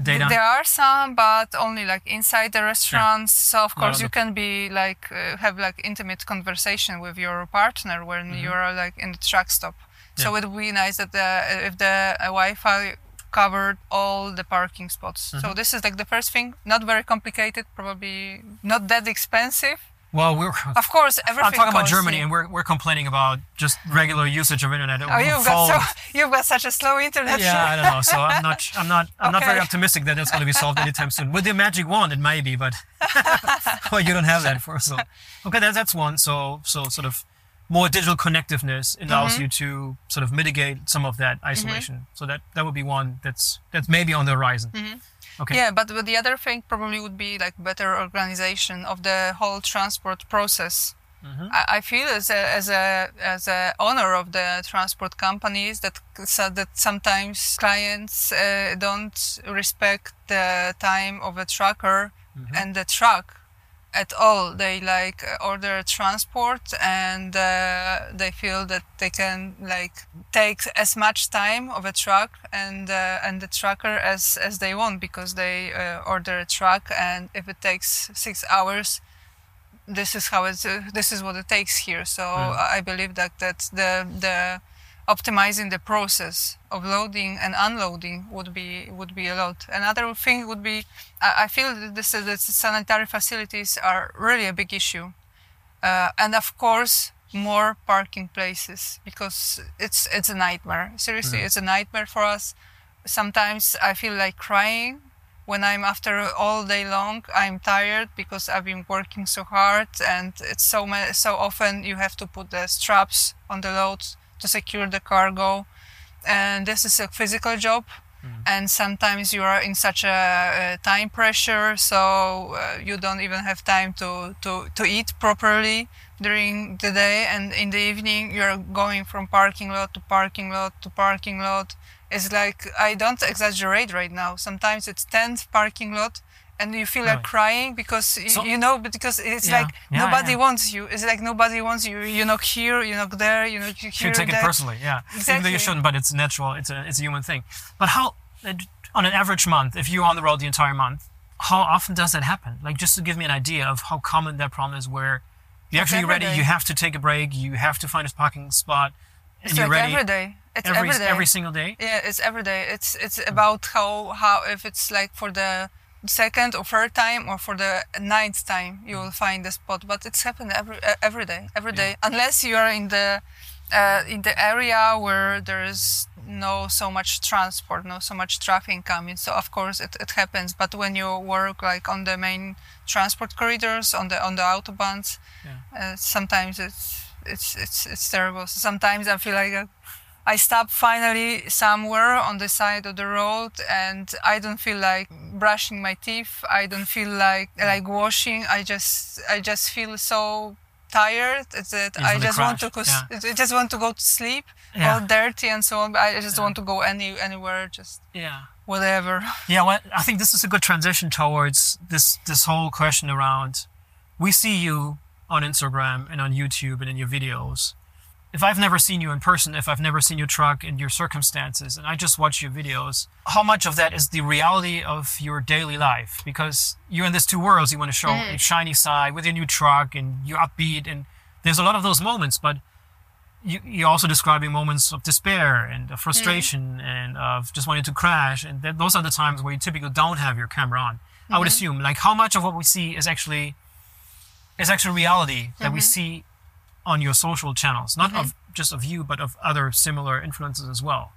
data There are some, but only like inside the restaurants. So of course you the- can be like uh, have like intimate conversation with your partner when you're like in the truck stop. So Mm-hmm. It would be nice that the, if the uh, Wi-Fi covered all the parking spots. Mm-hmm. So this is like the first thing. Not very complicated. Probably not that expensive. well we're Of course, everything. I'm talking about Germany, and we're, we're complaining about just regular usage of internet. Oh, you've got so you've got such a slow internet. yeah, I don't know. So I'm not, I'm not, I'm not very optimistic that that's going to be solved anytime soon. With the magic wand, it may be, but well, you don't have that for so. Okay, that's that's one. So so sort of more digital connectiveness allows Mm-hmm. you to sort of mitigate some of that isolation. So that that would be one that's that's maybe on the horizon. Okay. Yeah, but, but the other thing probably would be like better organization of the whole transport process. I, I feel as a, as a as a owner of the transport companies that so that sometimes clients uh, don't respect the time of a trucker and the truck at all. They like order transport and uh, they feel that they can like take as much time of a truck and uh, and the trucker as as they want because they uh, order a truck and if it takes six hours this is how it's uh, this is what it takes here so I I believe that that's the the optimizing the process of loading and unloading would be would be a lot. Another thing would be I, I feel that this is that sanitary facilities are really a big issue. Uh, and of course more parking places because it's it's a nightmare. Seriously it's a nightmare for us. Sometimes i feel like crying when i'm after all day long. I'm tired because i've been working so hard and it's so ma- so often you have to put the straps on the load to secure the cargo. And this is a physical job. And sometimes you are in such a, uh time pressure so uh, you don't even have time to, to, to eat properly during the day. And in the evening you're going from parking lot to parking lot to parking lot. It's like i don't exaggerate right now. Sometimes it's 10th parking lot and you feel like crying because So- you know but because it's Yeah. like Yeah, nobody yeah. wants you it's like nobody wants you you knock here you knock there you knock here you take it personally, yeah. Even though Exactly. you shouldn't, but it's natural. It's a it's a human thing. But how, on an average month, if you're on the road the entire month, how often does that happen? Like just to give me an idea of how common that problem is, where you're actually ready, day. you have to take a break, you have to find a parking spot, and it's you're like ready every day it's every every day every single day. Yeah, it's every day. It's it's about how how if it's like for the second or third time or for the ninth time you will find the spot. But it's happened every every day, every day. Unless you are in the uh, in the area where there is no so much transport, no so much traffic coming. So of course it, it happens. But when you work like on the main transport corridors, on the on the autobahns, uh, sometimes it's it's it's it's terrible. So sometimes I feel like. Uh, I stop finally somewhere on the side of the road and I don't feel like brushing my teeth. I don't feel like like washing. I just I just feel so tired that I just want to go, I just want to go to sleep Yeah. all dirty and so on. I just want to go any anywhere just Yeah. whatever. Yeah, well, I think this is a good transition towards this this whole question around. We see you on Instagram and on YouTube and in your videos. If I've never seen you in person, if I've never seen your truck in your circumstances, and I just watch your videos, how much of that is the reality of your daily life? Because you're in these two worlds. You want to show a mm. shiny side with your new truck, and you're upbeat, and there's a lot of those moments. But you, you're also describing moments of despair and of frustration mm. and of just wanting to crash and that, those are the times where you typically don't have your camera on i would mm-hmm. assume like how much of what we see is actually is actually reality that we mm-hmm. see on your social channels not of just of you but of other similar influences as well.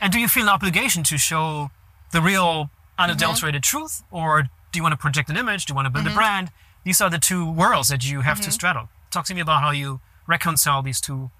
And do you feel an obligation to show the real unadulterated mm-hmm. truth or do you want to project an image? Do you want to build a mm-hmm. brand? These are the two worlds that you have to mm-hmm. straddle. Talk to me about how you reconcile these two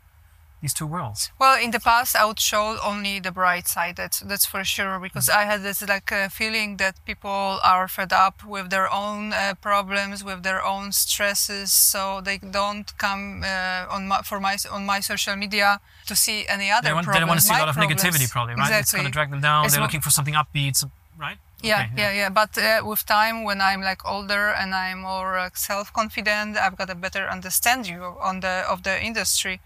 these two worlds Well, in the past, I would show only the bright side. That's that's for sure because I had this like uh, feeling that people are fed up with their own uh, problems, with their own stresses, so they don't come uh, on my, for my on my social media to see any other they, want, problems. they don't want to see a lot of problems. negativity probably right it's going to drag them down It's they're looking for something upbeat some, right Yeah, Okay, yeah, yeah. But uh, with time, when I'm like older and I'm more uh, self-confident, I've got a better understanding on the of the industry.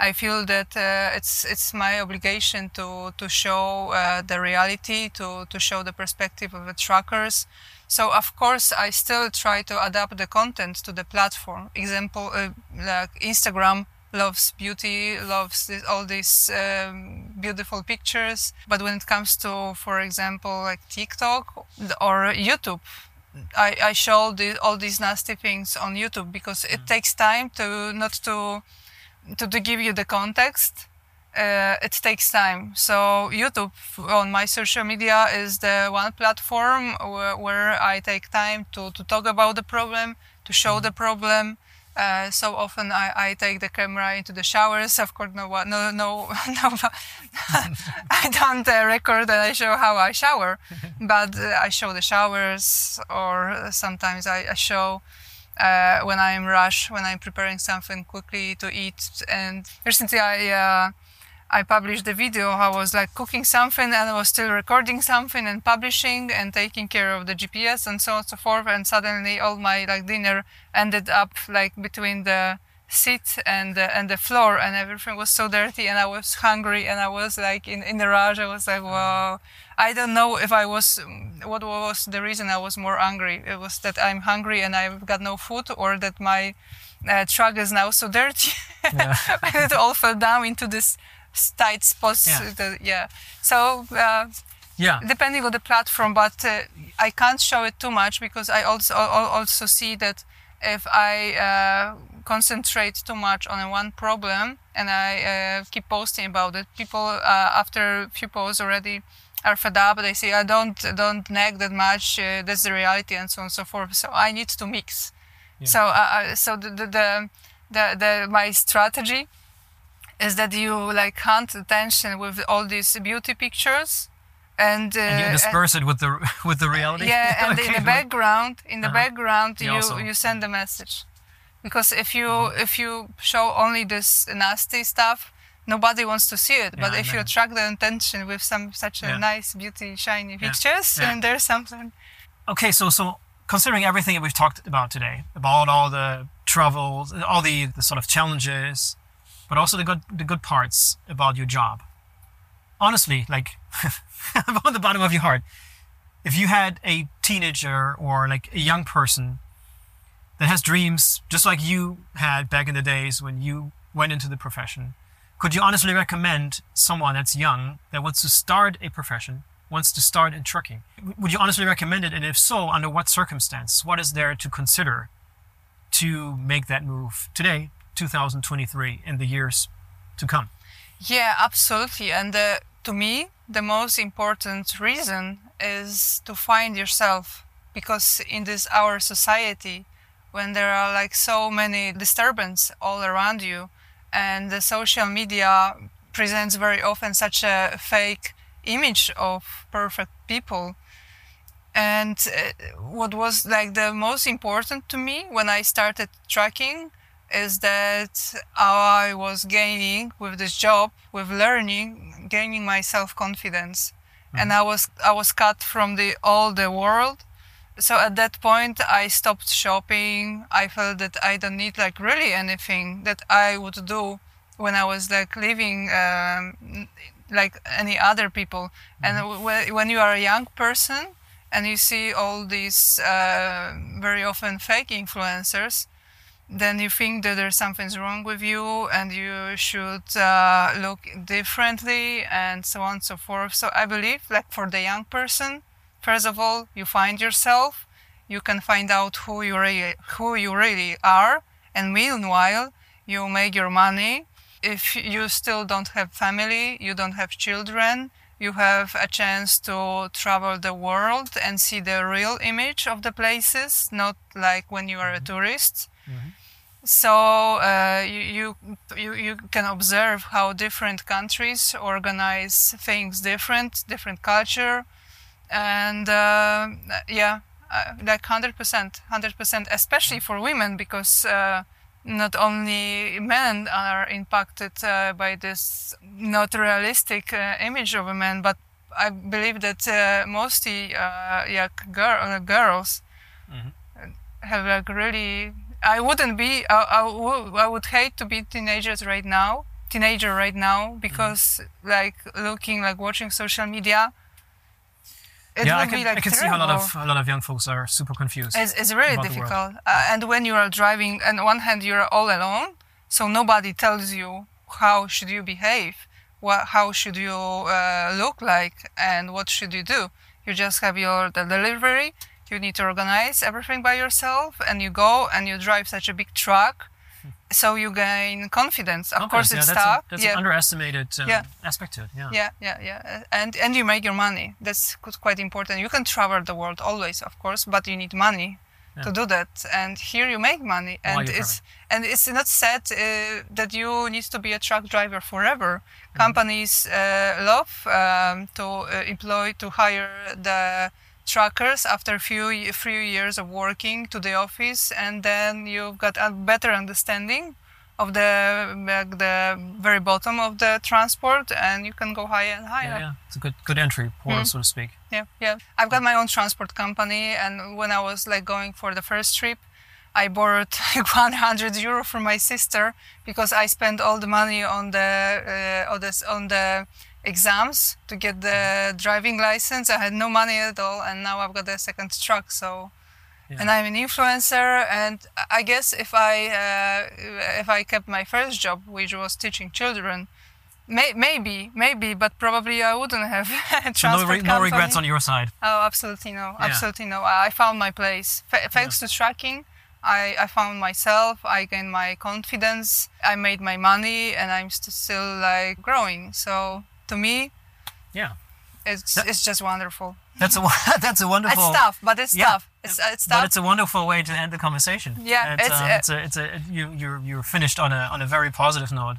I feel that uh, it's it's my obligation to to show uh, the reality, to to show the perspective of the truckers. So of course, I still try to adapt the content to the platform. Example, uh, like Instagram loves beauty, loves this, all these um, beautiful pictures. But when it comes to, for example, like TikTok or YouTube, I, I show the, all these nasty things on YouTube because it takes time to not to to, to give you the context. Uh, it takes time. So YouTube on my social media is the one platform where, where I take time to, to talk about the problem, to show the problem. Uh, so often I, I take the camera into the showers. Of course, no, one- no, no, no. I don't uh, record and I show how I shower, but uh, I show the showers, or sometimes I, I show uh, when I'm rush, when I'm preparing something quickly to eat. And recently, I uh, I published the video. I was like cooking something and I was still recording something and publishing and taking care of the GPS and so on and so forth. And suddenly, all my like dinner ended up like between the seat and the, and the floor and everything was so dirty and I was hungry and I was like in, in the rush I was like wow I don't know if I was what was the reason I was more angry. It was that I'm hungry and I've got no food or that my uh, truck is now so dirty. Yeah. it all fell down into this tight spots. Yeah. the- yeah. So uh, yeah. depending on the platform but uh, i can't show it too much because i also also see that if i uh, concentrate too much on one problem and i uh, keep posting about it people uh, after a few posts already are fed up they say i don't don't nag that much uh, that's the reality and so on and so forth. So i need to mix. So uh, uh, so the the, the the, the my strategy is that you like hunt attention with all these beauty pictures and, uh, and you and- disperse it with the with the reality? Yeah and in the background in the Uh-huh. background You you you send a message. Because if you Mm-hmm. if you show only this nasty stuff nobody wants to see it but Yeah, I if you attract the attention with some such a Yeah. nice beauty shiny pictures then there's something Okay, so so considering everything that we've talked about today, about all the troubles, all the, the sort of challenges, but also the good the good parts about your job. Honestly, like on the bottom of your heart, if you had a teenager or like a young person that has dreams just like you had back in the days when you went into the profession, could you honestly recommend someone that's young that wants to start a profession, wants to start in trucking? Would you honestly recommend it? And if so, under what circumstance? What is there to consider to make that move today, 2023, in the years to come? Yeah, absolutely. And uh, to me, the most important reason is to find yourself because in this our society, when there are like so many disturbance all around you, and the social media presents very often such a fake image of perfect people. And uh, what was like the most important to me when I started tracking is that I was gaining with this job, with learning, gaining my self confidence, and I was I was cut from the all the world. So at that point, I stopped shopping. I felt that I don't need like really anything that I would do when I was like living um, like any other people. And w- when you are a young person and you see all these uh, very often fake influencers, then you think that there's something's wrong with you and you should uh, look differently and so on and so forth. So I believe, like for the young person, first of all, you find yourself, you can find out who you really, who you really are, and meanwhile, you make your money. If you still don't have family, you don't have children, you have a chance to travel the world and see the real image of the places, not like when you are a tourist. So uh, you, you you you can observe how different countries organize things different different culture and uh, yeah uh, like 100% 100% especially for women because uh, not only men are impacted uh, by this not realistic uh, image of a man but i believe that uh, mostly uh, yeah girl, uh, girls have like really I wouldn't be I, I, I would hate to be teenagers right now teenager right now because like looking like watching social media it yeah, I can, like I can see how a lot of a lot of young folks are super confused. It's, it's really about the world. difficult. Uh, and when you are driving, on one hand, you're all alone, so nobody tells you how should you behave, what, how should you uh, look like, and what should you do. You just have your the delivery. You need to organize everything by yourself, and you go and you drive such a big truck, so you gain confidence. Of Okay, course, yeah, it's that's, tough. a, that's yeah. an underestimated um, Yeah. aspect to it. Yeah. Yeah, yeah, yeah, and and you make your money. That's quite important. You can travel the world always, of course, but you need money to do that. And here you make money, and it's and it's not said uh, that you need to be a truck driver forever. Companies uh, love um, to uh, employ to hire the truckers after a few few years of working to the office, and then you've got a better understanding of the like the very bottom of the transport, and you can go higher and higher. Yeah, yeah. It's a good good entry portal, Mm. so to speak. Yeah, yeah. I've got my own transport company, and when I was like going for the first trip, I borrowed like 100 euro from my sister because I spent all the money on the uh, on this on the exams to get the driving license. I had no money at all, and now I've got a second truck. So, Yeah. and I'm an influencer, and I guess if I uh, if I kept my first job, which was teaching children. May, maybe, maybe, but probably I wouldn't have a So no, re- no regrets on your side. Oh, absolutely no. Yeah. Absolutely no. I found my place. F- thanks to tracking, I, I found myself. I gained my confidence. I made my money, and I'm st- still like growing. So to me, Yeah. it's That- it's just wonderful. That's a that's a wonderful. It's tough, but it's Yeah. tough. It's it's But it's a wonderful way to end the conversation. Yeah, it's, it's, um, it's a it's a you you're you're finished on a on a very positive note,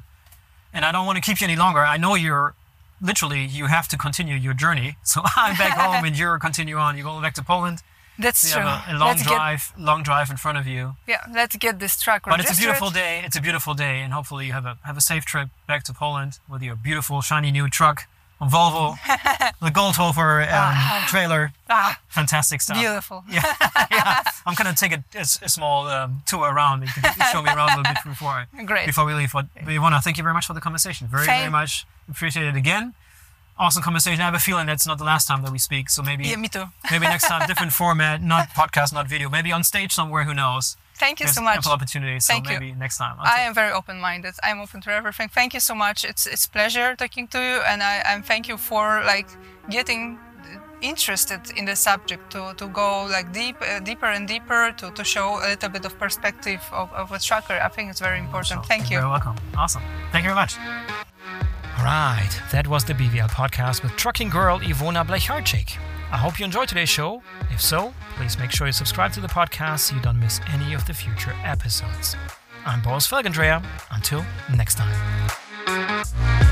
and I don't want to keep you any longer. I know you're literally you have to continue your journey. So I'm back home, and you're continue on. You're going back to Poland. That's you true. a, a long Let's get- drive, long drive in front of you. Yeah, let's get this truck But it's a beautiful day. It's a beautiful day, and hopefully you have a have a safe trip back to Poland with your beautiful shiny new truck, a Volvo, the Goldhofer um, trailer. Ah, Fantastic stuff. beautiful. Yeah, yeah. I'm gonna take a small um, tour around. You can show me around a little bit before I, Great. before we leave. But we want to thank you very much for the conversation. Very very much appreciate it again. Awesome conversation. I have a feeling that's not the last time that we speak. So maybe Yeah, me too. maybe next time different format, not podcast, not video. Maybe on stage somewhere. Who knows? Thank you There's so much. ample opportunities. So Thank you. maybe next time. I am very open-minded. I'm open to everything. Thank you so much. It's it's pleasure talking to you, and I and thank you for like getting interested in the subject to, to go like deep uh, deeper and deeper to, to show a little bit of perspective of, of a trucker. I think it's very important. Thank You're you. very welcome. Awesome. Thank you very much. Right, that was the BVL podcast with trucking girl Iwona Blecharczyk. I hope you enjoyed today's show. If so, please make sure you subscribe to the podcast so you don't miss any of the future episodes. I'm Boris Felgendreher. Until next time.